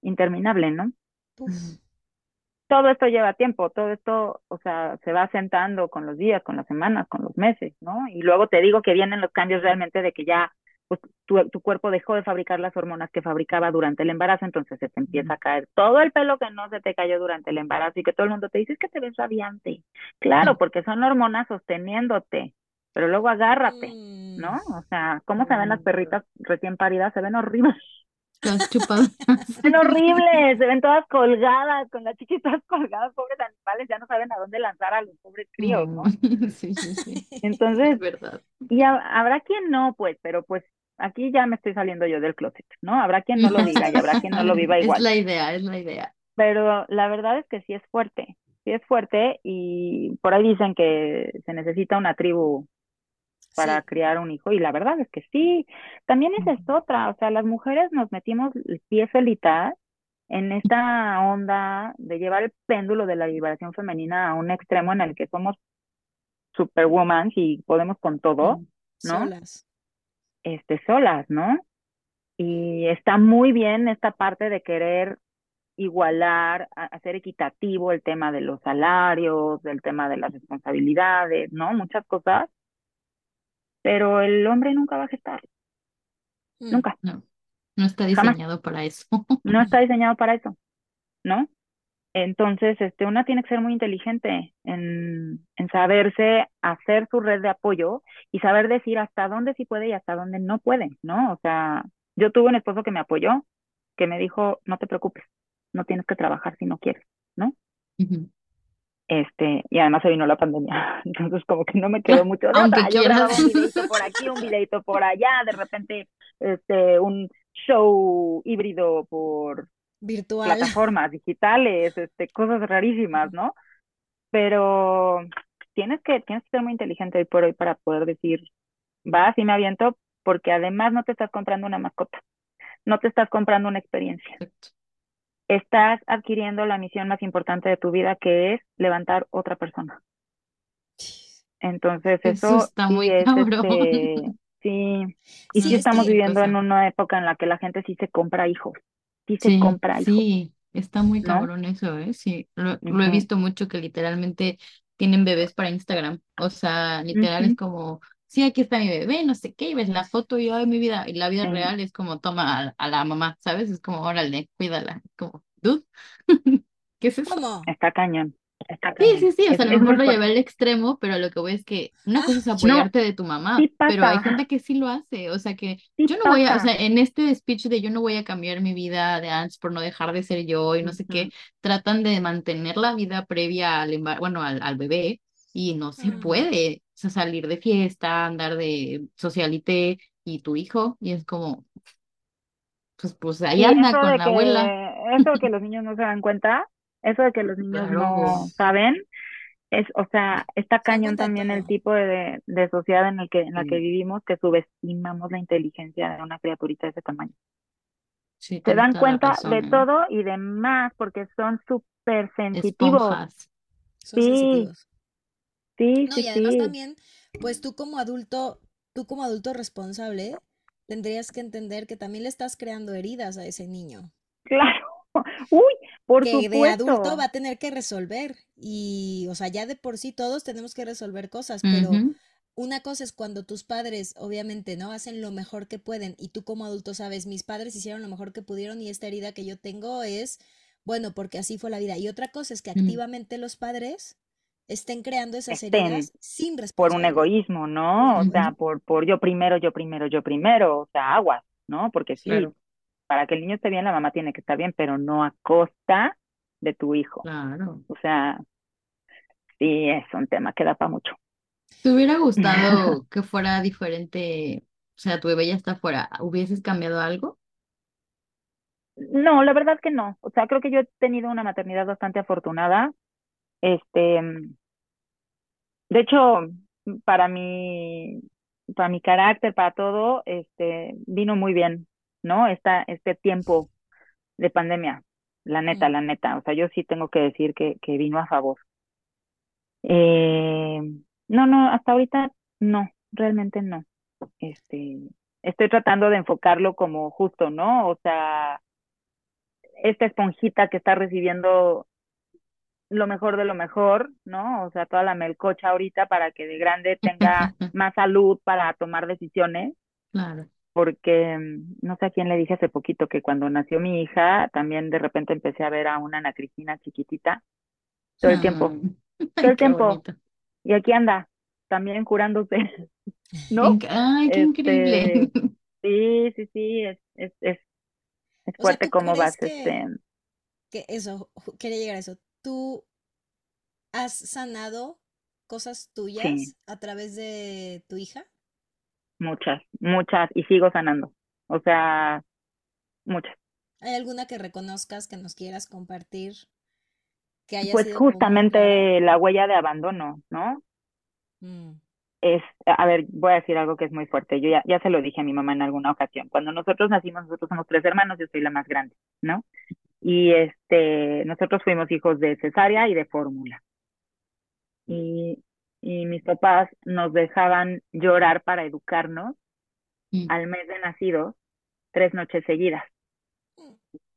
interminable, ¿no? Uf. Todo esto lleva tiempo, todo esto, o sea, se va sentando con los días, con las semanas, con los meses, ¿no? Y luego te digo que vienen los cambios realmente de que ya, pues, tu, tu cuerpo dejó de fabricar las hormonas que fabricaba durante el embarazo, entonces se te empieza a caer todo el pelo que no se te cayó durante el embarazo y que todo el mundo te dice es que te ves radiante. Claro, porque son hormonas sosteniéndote, pero luego agárrate, Mm. ¿no? O sea, ¿cómo se ven las perritas recién paridas? Se ven horribles. Todas chupadas. Ven horribles, se ven todas colgadas, con las chichis todas colgadas, pobres animales, ya no saben a dónde lanzar a los pobres críos, ¿no? Sí, sí, sí. Entonces, Es verdad. y ha- habrá quien no, pues, pero pues aquí ya me estoy saliendo yo del closet, ¿no? Habrá quien no lo diga y habrá quien no lo viva Es igual. la idea, es la idea. Pero la verdad es que sí es fuerte, sí es fuerte y por ahí dicen que se necesita una tribu para Sí. criar un hijo y la verdad es que sí. También esa es otra, o sea, las mujeres nos metimos el pie en esta onda de llevar el péndulo de la liberación femenina a un extremo en el que somos superwoman y podemos con todo, ¿no? Solas. este, solas, ¿no? y está muy bien esta parte de querer igualar, hacer equitativo el tema de los salarios, del tema de las responsabilidades, ¿no? Muchas cosas, pero el hombre nunca va a gestar, Mm. nunca, No, no está jamás, diseñado para eso. no está diseñado para eso, ¿no? Entonces, este, una tiene que ser muy inteligente en, en saberse hacer su red de apoyo y saber decir hasta dónde sí puede y hasta dónde no puede, ¿no? O sea, yo tuve un esposo que me apoyó, que me dijo, no te preocupes, no tienes que trabajar si no quieres, ¿no? Este, y además se vino la pandemia, entonces como que no me quedó mucho otra. Yo grababa un videito por aquí, un videito por allá, de repente, este, un show híbrido por Virtual. plataformas digitales, este, cosas rarísimas, ¿no? Pero tienes que, tienes que ser muy inteligente hoy por hoy para poder decir, va, sí me aviento, porque además no te estás comprando una mascota, no te estás comprando una experiencia. Estás adquiriendo la misión más importante de tu vida, que es levantar otra persona. Entonces Eso eso está sí muy es, cabrón. este, sí, y sí Sí, es estamos viviendo en una época en la que la gente sí se compra hijos, sí se compra hijos, sí, está muy ¿no? cabrón eso, ¿eh? Sí, lo, lo he visto mucho que literalmente tienen bebés para Instagram. O sea, literal es como, sí, aquí está mi bebé, no sé qué, y ves la foto y yo de mi vida. Y la vida sí. real es como, toma a, a la mamá, ¿sabes? Es como, órale, cuídala. Como, dude, ¿qué es eso? ¿Cómo? Está cañón, está Sí, cañón. sí, sí, o Es, sea, a lo mejor lo llevé al extremo, pero lo que voy es que una cosa es No, apoyarte de tu mamá, sí pero hay pasa, gente que sí lo hace, o sea, que sí yo no voy a, o pasa. sea, en este speech de yo no voy a cambiar mi vida de antes por no dejar de ser yo y no sé qué, tratan de mantener la vida previa al embar- bueno, al, al bebé y no se puede, o sea, salir de fiesta, andar de socialité y tu hijo, y es como, pues, pues ahí anda con la abuela, eso que los niños no se dan cuenta, eso de que los niños claro, no saben, es, o sea, está cañón también el tipo de, de sociedad en el que, en la que vivimos, que subestimamos la inteligencia de una criaturita de ese tamaño. sí, Se dan cuenta de ¿eh? todo y de más porque son súper sensitivos. Esponjas. Son Sí, sensitivos. Sí, No, sí, y además sí, también, pues tú como adulto, tú como adulto responsable, tendrías que entender que también le estás creando heridas a ese niño, claro. Uy, por que de adulto va a tener que resolver. Y, o sea, ya de por sí todos tenemos que resolver cosas, pero una cosa es cuando tus padres, obviamente, ¿no? Hacen lo mejor que pueden y tú como adulto sabes, mis padres hicieron lo mejor que pudieron y esta herida que yo tengo es, bueno, porque así fue la vida. Y otra cosa es que activamente los padres estén creando esas Estén heridas sin por un egoísmo, ¿no? O sea, por, por yo primero, yo primero, yo primero, o sea, aguas, ¿no? Porque sí, Claro, para que el niño esté bien, la mamá tiene que estar bien, pero no a costa de tu hijo. claro. O sea, sí, es un tema que da para mucho. ¿Te hubiera gustado que fuera diferente? O sea, tu bebé ya está afuera. ¿Hubieses cambiado algo? No, la verdad que no. O sea, creo que yo he tenido una maternidad bastante afortunada. Este, de hecho, para mi, para mi carácter, para todo, este, vino muy bien, ¿no? Esta, este tiempo de pandemia, la neta, la neta. O sea, yo sí tengo que decir que, que vino a favor. Eh, no, no, hasta ahorita no, realmente no. Este, estoy tratando de enfocarlo como justo, ¿no? O sea, esta esponjita que está recibiendo lo mejor de lo mejor, ¿no? O sea, toda la melcocha ahorita para que de grande tenga más salud para tomar decisiones, Claro. porque mm, no sé a quién le dije hace poquito que cuando nació mi hija, también de repente empecé a ver a una Ana Cristina chiquitita todo el tiempo, todo el tiempo, bonito. y aquí anda, también curándose, ¿no? Ay, qué increíble. Este, sí, sí, sí, es, es, es, es O sea, fuerte ¿tú cómo vas, crees este, que, que eso, quería llegar a eso, tú has sanado cosas tuyas sí, a través de tu hija? muchas, muchas, y sigo sanando, o sea, muchas. ¿Hay alguna que reconozcas que nos quieras compartir que haya Pues sido como justamente la huella de abandono, ¿no? Mm, Es, a ver, voy a decir algo que es muy fuerte. Yo ya, ya se lo dije a mi mamá en alguna ocasión. Cuando nosotros nacimos, nosotros somos tres hermanos, yo soy la más grande, ¿no? Y este, nosotros fuimos hijos de cesárea y de fórmula. Y, y mis papás nos dejaban llorar para educarnos Mm, al mes de nacidos, tres noches seguidas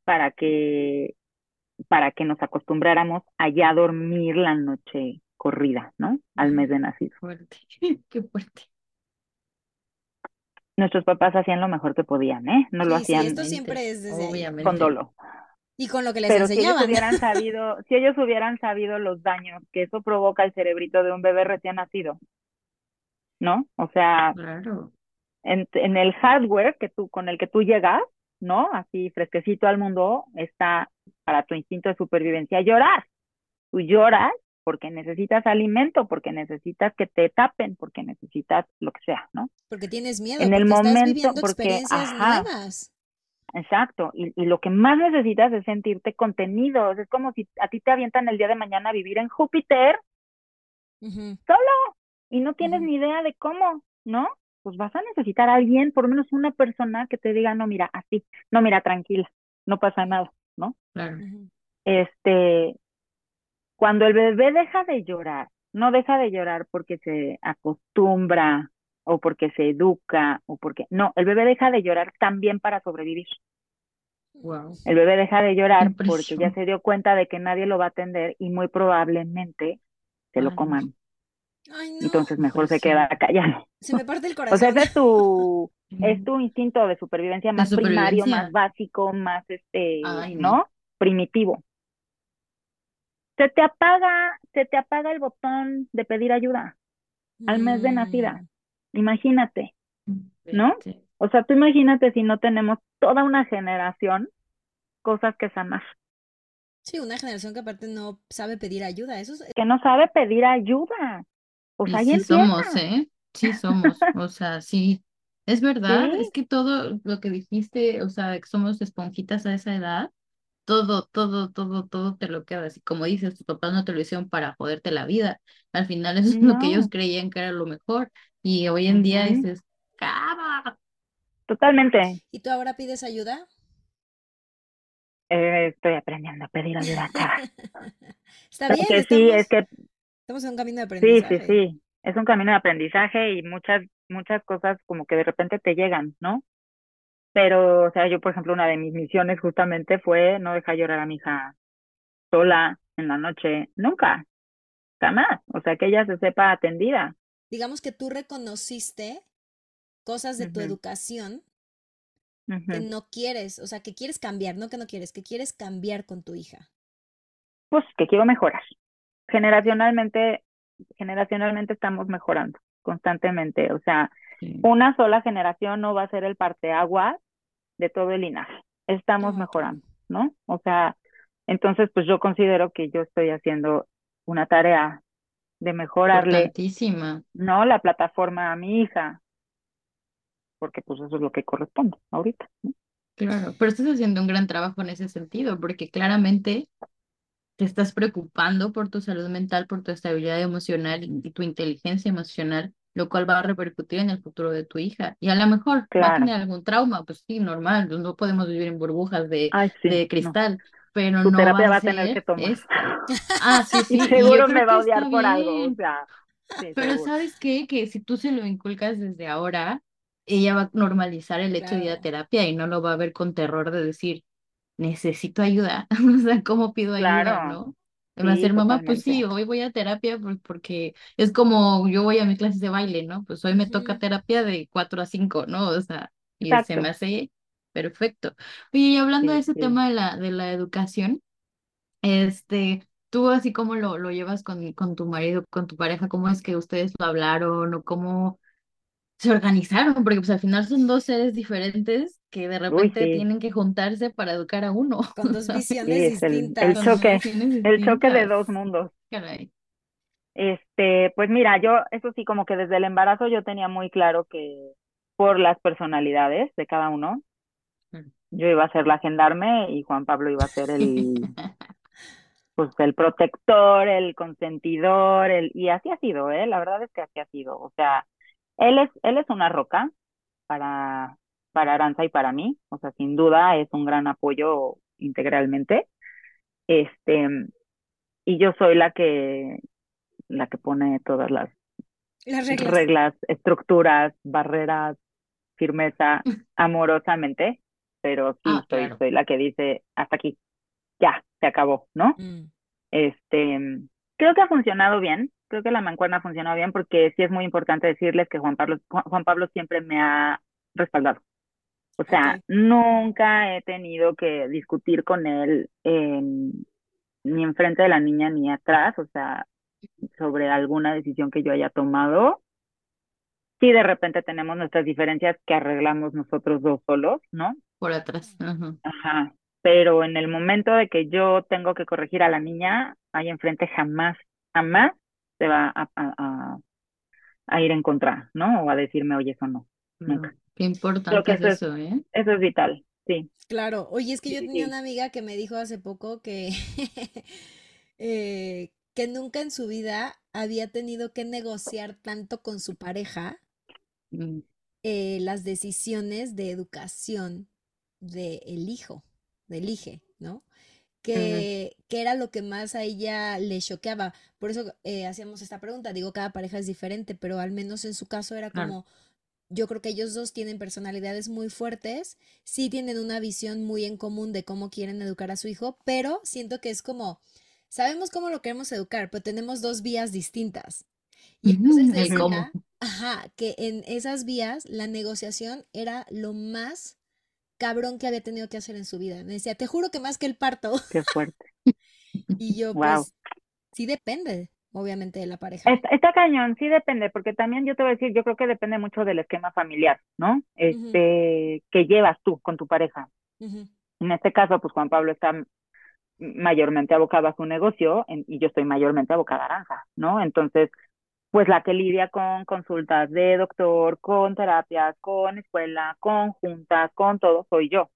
para que para que nos acostumbráramos a ya dormir la noche corrida, ¿no? Al mes de nacido. Fuerte, qué fuerte. Nuestros papás hacían lo mejor que podían, ¿eh? No lo Sí, sí, hacían esto siempre es desde con dolo. Y con lo que les Pero si ellos enseñaban. hubieran sabido, si ellos hubieran sabido los daños que eso provoca al cerebrito de un bebé recién nacido, ¿no? O sea, Claro. en, en el hardware que tú, con el que tú llegas, ¿no? Así fresquecito al mundo, está para tu instinto de supervivencia llorar. Tú lloras porque necesitas alimento, porque necesitas que te tapen, porque necesitas lo que sea, ¿no? Porque tienes miedo, En el porque estás momento, viviendo porque, experiencias ajá. nuevas. Exacto, y, y lo que más necesitas es sentirte contenido. Es como si a ti te avientan el día de mañana a vivir en Júpiter Ujú. y no tienes ni idea de cómo, ¿no? Pues vas a necesitar a alguien, por lo menos una persona que te diga, no, mira, así, no, mira, tranquila, no pasa nada, ¿no? Claro. Este, cuando el bebé deja de llorar, no deja de llorar porque se acostumbra o porque se educa o porque, no, el bebé deja de llorar también para sobrevivir. Wow. El bebé deja de llorar porque ya se dio cuenta de que nadie lo va a atender y muy probablemente se lo coman. Ay, no. Entonces mejor se Impresión. queda callado. Se me parte el O corazón. sea, ese es tu, es tu instinto de supervivencia De más primario, más básico, más este, Ay, no. ¿no? Primitivo. Se te apaga, se te apaga el botón de pedir ayuda al mes de nacida. Imagínate. ¿no? O sea, tú imagínate si no tenemos toda una generación cosas que sanar, Sí, una generación que aparte no sabe pedir ayuda. Eso es, que no sabe pedir ayuda. Pues Y ahí sí empieza. somos, ¿eh? Sí somos. O sea, sí. Es verdad, Sí. es que todo lo que dijiste, o sea, que somos esponjitas a esa edad, todo, todo, todo, todo te lo quedas. Y como dices, tus papás no te lo hicieron para joderte la vida. Al final eso es lo que ellos creían que era lo mejor. Y hoy en día dices, ¡cama! Totalmente. ¿Y tú ahora pides ayuda? Eh, estoy aprendiendo a pedir ayuda. Está bien, Porque sí, estamos, es que estamos en un camino de sí, sí, aprendizaje. sí. Es un camino de aprendizaje y muchas, muchas cosas como que de repente te llegan, ¿no? Pero, o sea, yo, por ejemplo, una de mis misiones justamente fue no dejar llorar a mi hija sola en la noche, nunca, jamás. O sea, que ella se sepa atendida. Digamos que tú reconociste cosas de tu educación que no quieres, o sea, que quieres cambiar, no que no quieres, que quieres cambiar con tu hija. Pues que quiero mejorar. Generacionalmente, generacionalmente estamos mejorando constantemente. O sea, Sí. una sola generación no va a ser el parteaguas de todo el linaje. Estamos mejorando, ¿no? O sea, entonces, pues yo considero que yo estoy haciendo una tarea de mejorarle, no la plataforma a mi hija, porque pues eso es lo que corresponde ahorita, ¿no? Claro, pero estás haciendo un gran trabajo en ese sentido, porque claramente te estás preocupando por tu salud mental, por tu estabilidad emocional y, tu inteligencia emocional, lo cual va a repercutir en el futuro de tu hija. Y a lo mejor va a tener algún trauma, pues sí, normal, pues no podemos vivir en burbujas de, Ay, sí, de no. Pero Su no terapia va a a tener que tomar. Ah, sí, sí, Y seguro me va a odiar por algo, o bien. sea, sí, Pero seguro. ¿sabes qué? Que si tú se lo inculcas desde ahora, ella va a normalizar el hecho de ir a terapia y no lo va a ver con terror de decir, necesito ayuda. O sea, ¿cómo pido ayuda, Claro, no? Va a ser, mamá, pues sí, hoy voy a terapia por- porque es como yo voy a mis clases de baile, ¿no? Pues hoy me toca terapia de 4 a 5, ¿no? O sea, y se me hace perfecto. Oye, y hablando de Sí, ese sí. tema de la, de la educación, este, tú así como lo, lo llevas con, con tu marido, con tu pareja, ¿cómo es que ustedes lo hablaron o cómo se organizaron? Porque pues al final son dos seres diferentes que de Uy, repente sí, tienen que juntarse para educar a uno, Con dos visiones es el, el distintas. Con choque, visiones el choque de distintas. dos mundos. Caray. Este, pues mira, yo, eso sí, como que desde el embarazo yo tenía muy claro que por las personalidades de cada uno. Yo iba a ser la gendarme y Juan Pablo iba a ser el, pues el protector, el consentidor, el, y así ha sido, ¿eh? La verdad es que así ha sido. O sea, él es, él es una roca para, para Aranza y para mí. O sea, sin duda es un gran apoyo integralmente. Este, y yo soy la que, la que pone todas las Las reglas. reglas, estructuras, barreras, firmeza, amorosamente, pero sí Ah, soy, claro. soy la que dice hasta aquí, ya, se acabó, ¿no? Mm, Este, creo que ha funcionado bien, creo que la mancuerna ha funcionado bien porque sí es muy importante decirles que Juan Pablo, Juan Pablo siempre me ha respaldado. O sea, nunca he tenido que discutir con él ni enfrente de la niña ni atrás, o sea, sobre alguna decisión que yo haya tomado. Sí, de repente tenemos nuestras diferencias que arreglamos nosotros dos solos, ¿no? Por atrás. Ajá. Ajá. Pero en el momento de que yo tengo que corregir a la niña, ahí enfrente jamás, jamás se va a, a, a- a ir en contra, ¿no? O a decirme, oye, eso no, nunca. No, qué importante que es eso es, eso, ¿eh? eso es vital, sí, Claro, oye, es que sí, yo sí, tenía sí. una amiga que me dijo hace poco que, eh, que nunca en su vida había tenido que negociar tanto con su pareja Mm, eh, las decisiones de educación del hijo, del hije, ¿no? Que, que era lo que más a ella le choqueaba. Por eso eh, hacíamos esta pregunta. Digo, cada pareja es diferente, pero al menos en su caso era como, yo creo que ellos dos tienen personalidades muy fuertes, sí tienen una visión muy en común de cómo quieren educar a su hijo, pero siento que es como, sabemos cómo lo queremos educar, pero tenemos dos vías distintas. Y entonces El decía, ajá, que en esas vías la negociación era lo más cabrón que había tenido que hacer en su vida. Me decía, te juro que más que el parto. Qué fuerte. Y yo, Wow. pues, sí depende, obviamente, de la pareja. Está, está cañón, sí depende, porque también yo te voy a decir, yo creo que depende mucho del esquema familiar, ¿no? Este, que llevas tú con tu pareja. En este caso, pues Juan Pablo está mayormente abocado a su negocio en- y yo estoy mayormente abocada a Aranja, ¿no? Entonces, pues la que lidia con consultas de doctor, con terapias, con escuela, con juntas, con todo, soy yo.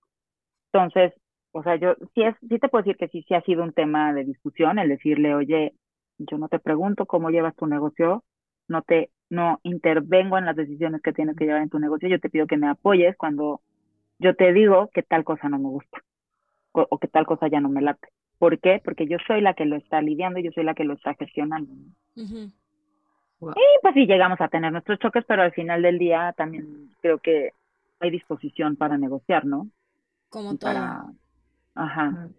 Entonces, o sea, yo sí es, sí te puedo decir que sí, sí ha sido un tema de discusión el decirle, oye, yo no te pregunto cómo llevas tu negocio, no te, no intervengo en las decisiones que tienes que llevar en tu negocio, yo te pido que me apoyes cuando yo te digo que tal cosa no me gusta o, o que tal cosa ya no me late. ¿Por qué? Porque yo soy la que lo está lidiando, yo soy la que lo está gestionando. Wow. Y pues sí llegamos a tener nuestros choques, pero al final del día también creo que hay disposición para negociar, ¿no? Como Y todo. para, ajá, Mm,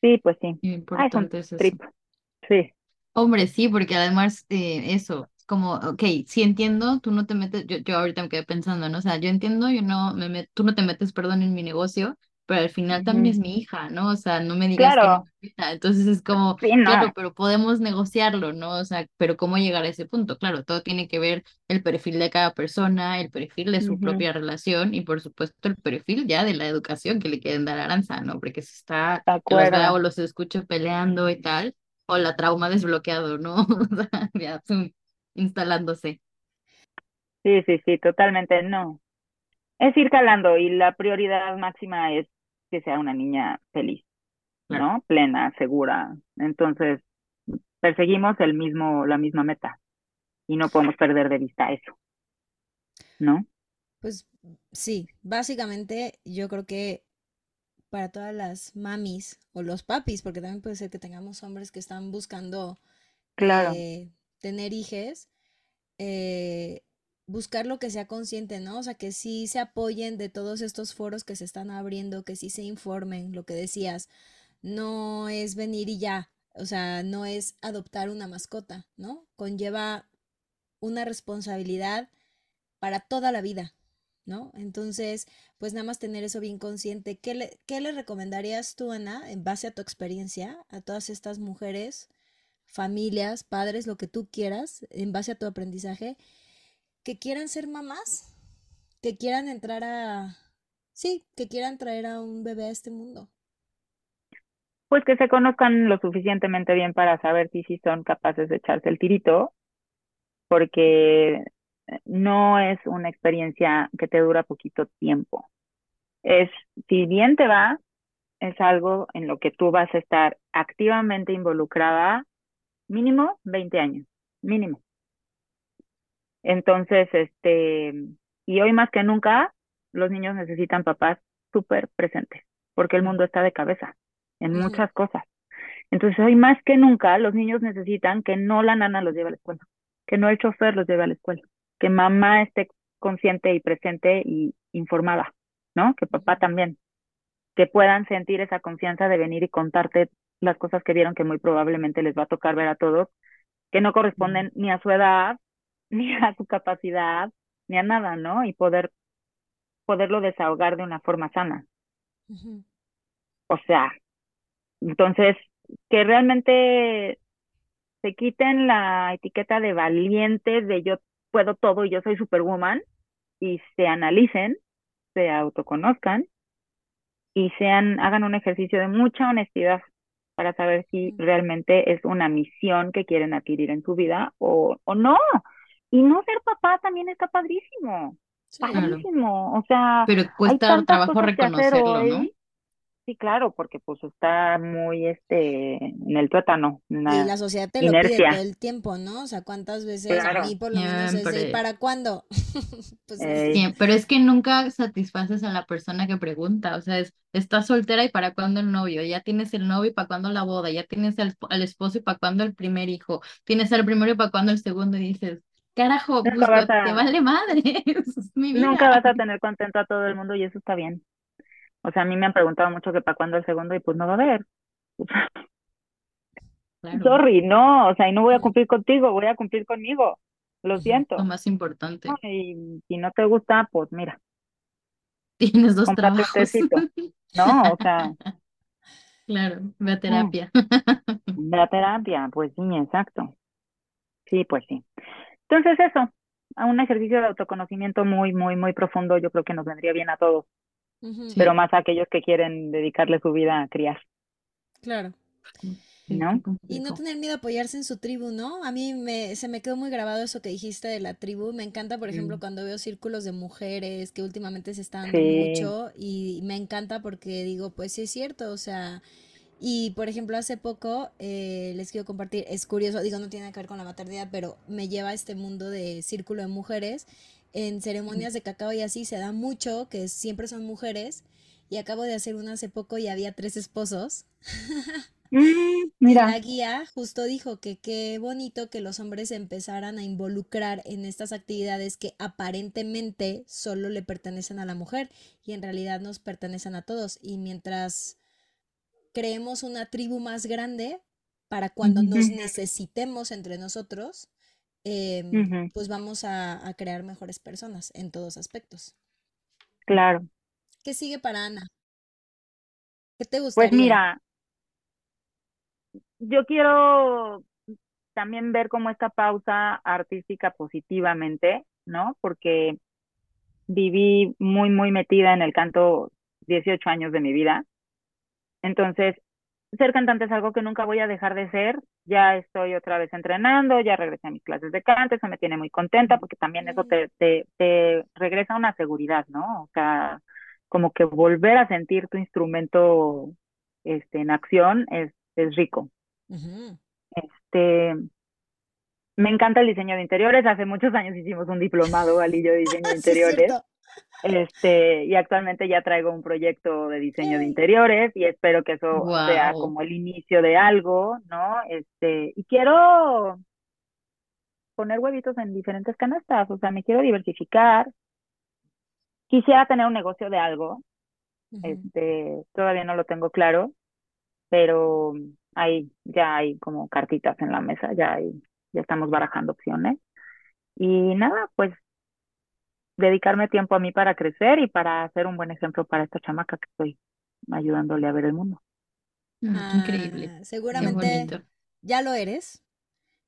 sí, pues sí. Qué Ah, es un importante es eso. Sí, Hombre, sí, porque además eh, eso, como, ok, sí entiendo, tú no te metes, yo, yo ahorita me quedé pensando, ¿no? O sea, yo entiendo, yo no me met- tú no te metes, perdón, en mi negocio, pero al final también es mi hija, ¿no? O sea, no me digas que no, Claro, Pepita. Entonces es como, sí, claro, pero podemos negociarlo, ¿no? O sea, pero ¿cómo llegar a ese punto? Claro, todo tiene que ver el perfil de cada persona, el perfil de su propia relación y por supuesto el perfil ya de la educación que le quieren dar a Aranza, ¿no? Porque si está, que los vea o acuerdo. los escucho peleando y tal o la trauma desbloqueado, ¿no? O sea, ya zoom, instalándose. Sí, sí, sí, totalmente, no. Es ir calando y la prioridad máxima es que sea una niña feliz, Claro. ¿no? Plena, segura. Entonces, perseguimos el mismo, la misma meta y no podemos perder de vista eso, ¿no? Pues sí, básicamente yo creo que para todas las mamis o los papis, porque también puede ser que tengamos hombres que están buscando Claro, eh, tener hijes, eh, buscar lo que sea consciente, ¿no? O sea, que sí se apoyen de todos estos foros que se están abriendo, que sí se informen, lo que decías, no es venir y ya, o sea, no es adoptar una mascota, ¿no? Conlleva una responsabilidad para toda la vida, ¿no? Entonces, pues nada más tener eso bien consciente. ¿Qué le, qué le recomendarías tú, Ana, en base a tu experiencia, a todas estas mujeres, familias, padres, lo que tú quieras, en base a tu aprendizaje, que quieran ser mamás, que quieran entrar a, sí, que quieran traer a un bebé a este mundo? pues que se conozcan lo suficientemente bien para saber si son capaces de echarse el tirito, porque no es una experiencia que te dura poquito tiempo. Es, si bien te va, es algo en lo que tú vas a estar activamente involucrada mínimo 20 años, mínimo. Entonces, este, y hoy más que nunca, los niños necesitan papás súper presentes, porque el mundo está de cabeza en Ujú. muchas cosas. Entonces, hoy más que nunca, los niños necesitan que no la nana los lleve a la escuela, que no el chofer los lleve a la escuela, que mamá esté consciente y presente y informada, ¿no? Que papá también, que puedan sentir esa confianza de venir y contarte las cosas que vieron que muy probablemente les va a tocar ver a todos, que no corresponden ni a su edad, ni a su capacidad, ni a nada, ¿no? Y poder poderlo desahogar de una forma sana. O sea, entonces, que realmente se quiten la etiqueta de valientes, de yo puedo todo y yo soy superwoman, y se analicen, se autoconozcan y sean, hagan un ejercicio de mucha honestidad para saber si realmente es una misión que quieren adquirir en su vida o, o no. Y no ser papá también está padrísimo. padrísimo. O sea, pero cuesta trabajo reconocerlo, ¿no? Sí, claro, porque pues está muy este en el tuétano. Y la sociedad te lo pide todo el tiempo, ¿no? O sea, ¿cuántas veces a mí por lo menos es ¿para cuándo? pues, sí, pero es que nunca satisfaces a la persona que pregunta, o sea, es, estás soltera y ¿para cuándo el novio? Ya tienes el novio y ¿para cuándo la boda? Ya tienes al, esposo y ¿para cuándo el primer hijo? Tienes al primero y ¿para cuándo el segundo? Y dices, carajo, pues, te vale madre, Nunca vas a tener contento a todo el mundo y eso está bien. O sea, a mí me han preguntado mucho que para cuándo el segundo y pues no va a haber. Sorry, no, o sea, y no voy a cumplir contigo, voy a cumplir conmigo. Lo siento. Lo más importante. y si no te gusta, pues mira. Tienes dos trabajos. No, o sea. Claro, ve a terapia. Ve a terapia, pues sí, exacto. Sí, pues sí. Entonces eso, a un ejercicio de autoconocimiento muy, muy, muy profundo, yo creo que nos vendría bien a todos pero más a aquellos que quieren dedicarle su vida a criar. Claro. ¿No? Y no tener miedo a apoyarse en su tribu, ¿no? A mí me, se me quedó muy grabado eso que dijiste de la tribu. Me encanta, por ejemplo, cuando veo círculos de mujeres que últimamente se están dando mucho y me encanta porque digo, pues sí es cierto, o sea, y por ejemplo, hace poco eh, les quiero compartir, es curioso, digo, no tiene que ver con la maternidad, pero me lleva a este mundo de círculo de mujeres en ceremonias de cacao y así se da mucho, que siempre son mujeres. Y acabo de hacer una hace poco y había tres esposos. Mm, mira. la guía justo dijo que qué bonito que los hombres empezaran a involucrar en estas actividades que aparentemente solo le pertenecen a la mujer y en realidad nos pertenecen a todos. Y mientras creemos una tribu más grande para cuando nos necesitemos entre nosotros, Em, pues vamos a, crear mejores personas en todos aspectos. Claro. ¿Qué sigue para Ana? ¿Qué te gustaría? Pues mira, yo quiero también ver cómo esta pausa artística positivamente, ¿no? Porque viví muy, muy metida en el canto 18 años de mi vida. Entonces, ser cantante es algo que nunca voy a dejar de ser. Ya estoy otra vez entrenando, ya regresé a mis clases de canto, eso me tiene muy contenta porque también eso te, te, te regresa una seguridad, ¿no? O sea, como que volver a sentir tu instrumento este, en acción es, es rico. Este, me encanta el diseño de interiores. Hace muchos años hicimos un diplomado, Alillo, de diseño de interiores. Este, y actualmente ya traigo un proyecto de diseño de interiores y espero que eso sea como el inicio de algo, ¿no? Este, y quiero poner huevitos en diferentes canastas, o sea, me quiero diversificar. Quisiera tener un negocio de algo. Este, todavía no lo tengo claro, pero ahí ya hay como cartitas en la mesa, ya hay, ya estamos barajando opciones. Y nada, pues dedicarme tiempo a mí para crecer y para ser un buen ejemplo para esta chamaca que estoy ayudándole a ver el mundo. Ah, increíble. Seguramente ya lo eres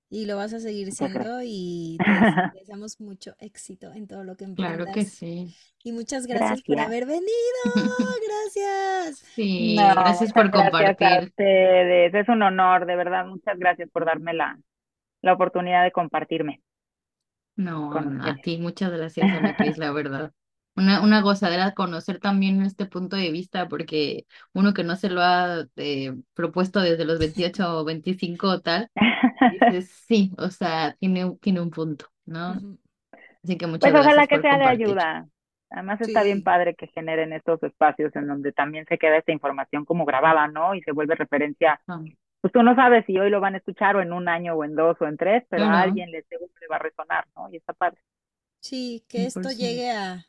y lo vas a seguir siendo y te deseamos mucho éxito en todo lo que emprendas. Claro que sí. Y muchas gracias, por haber venido. Gracias. Sí, gracias por compartir. Es un honor, de verdad. Muchas gracias por darme la, la oportunidad de compartirme. No, a ti, muchas gracias, Ana Cris, la verdad. Una, una gozadera conocer también este punto de vista, porque uno que no se lo ha eh, propuesto desde los 28 o 25 o tal, dices, sí, o sea, tiene, tiene un punto, ¿no? Así que muchas pues ojalá que sea de ayuda. Además está bien padre que generen estos espacios en donde también se queda esta información como grabada, ¿no? Y se vuelve referencia ah pues tú no sabes si hoy lo van a escuchar o en un año o en dos o en tres, pero a alguien le, seguro le va a resonar, ¿no? Y está padre. Sí, que esto llegue a,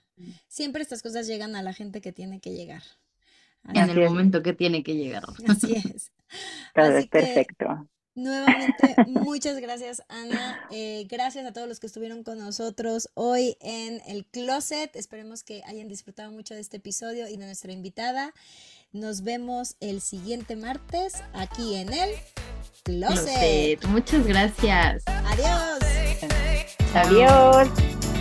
siempre estas cosas llegan a la gente que tiene que llegar. En el momento que tiene que llegar. así es. Así perfecto. Nuevamente, muchas gracias, Ana. Eh, gracias a todos los que estuvieron con nosotros hoy en el closet. Esperemos que hayan disfrutado mucho de este episodio y de nuestra invitada. Nos vemos el siguiente martes aquí en el Lo closet. sé. Muchas gracias. Adiós. Adiós.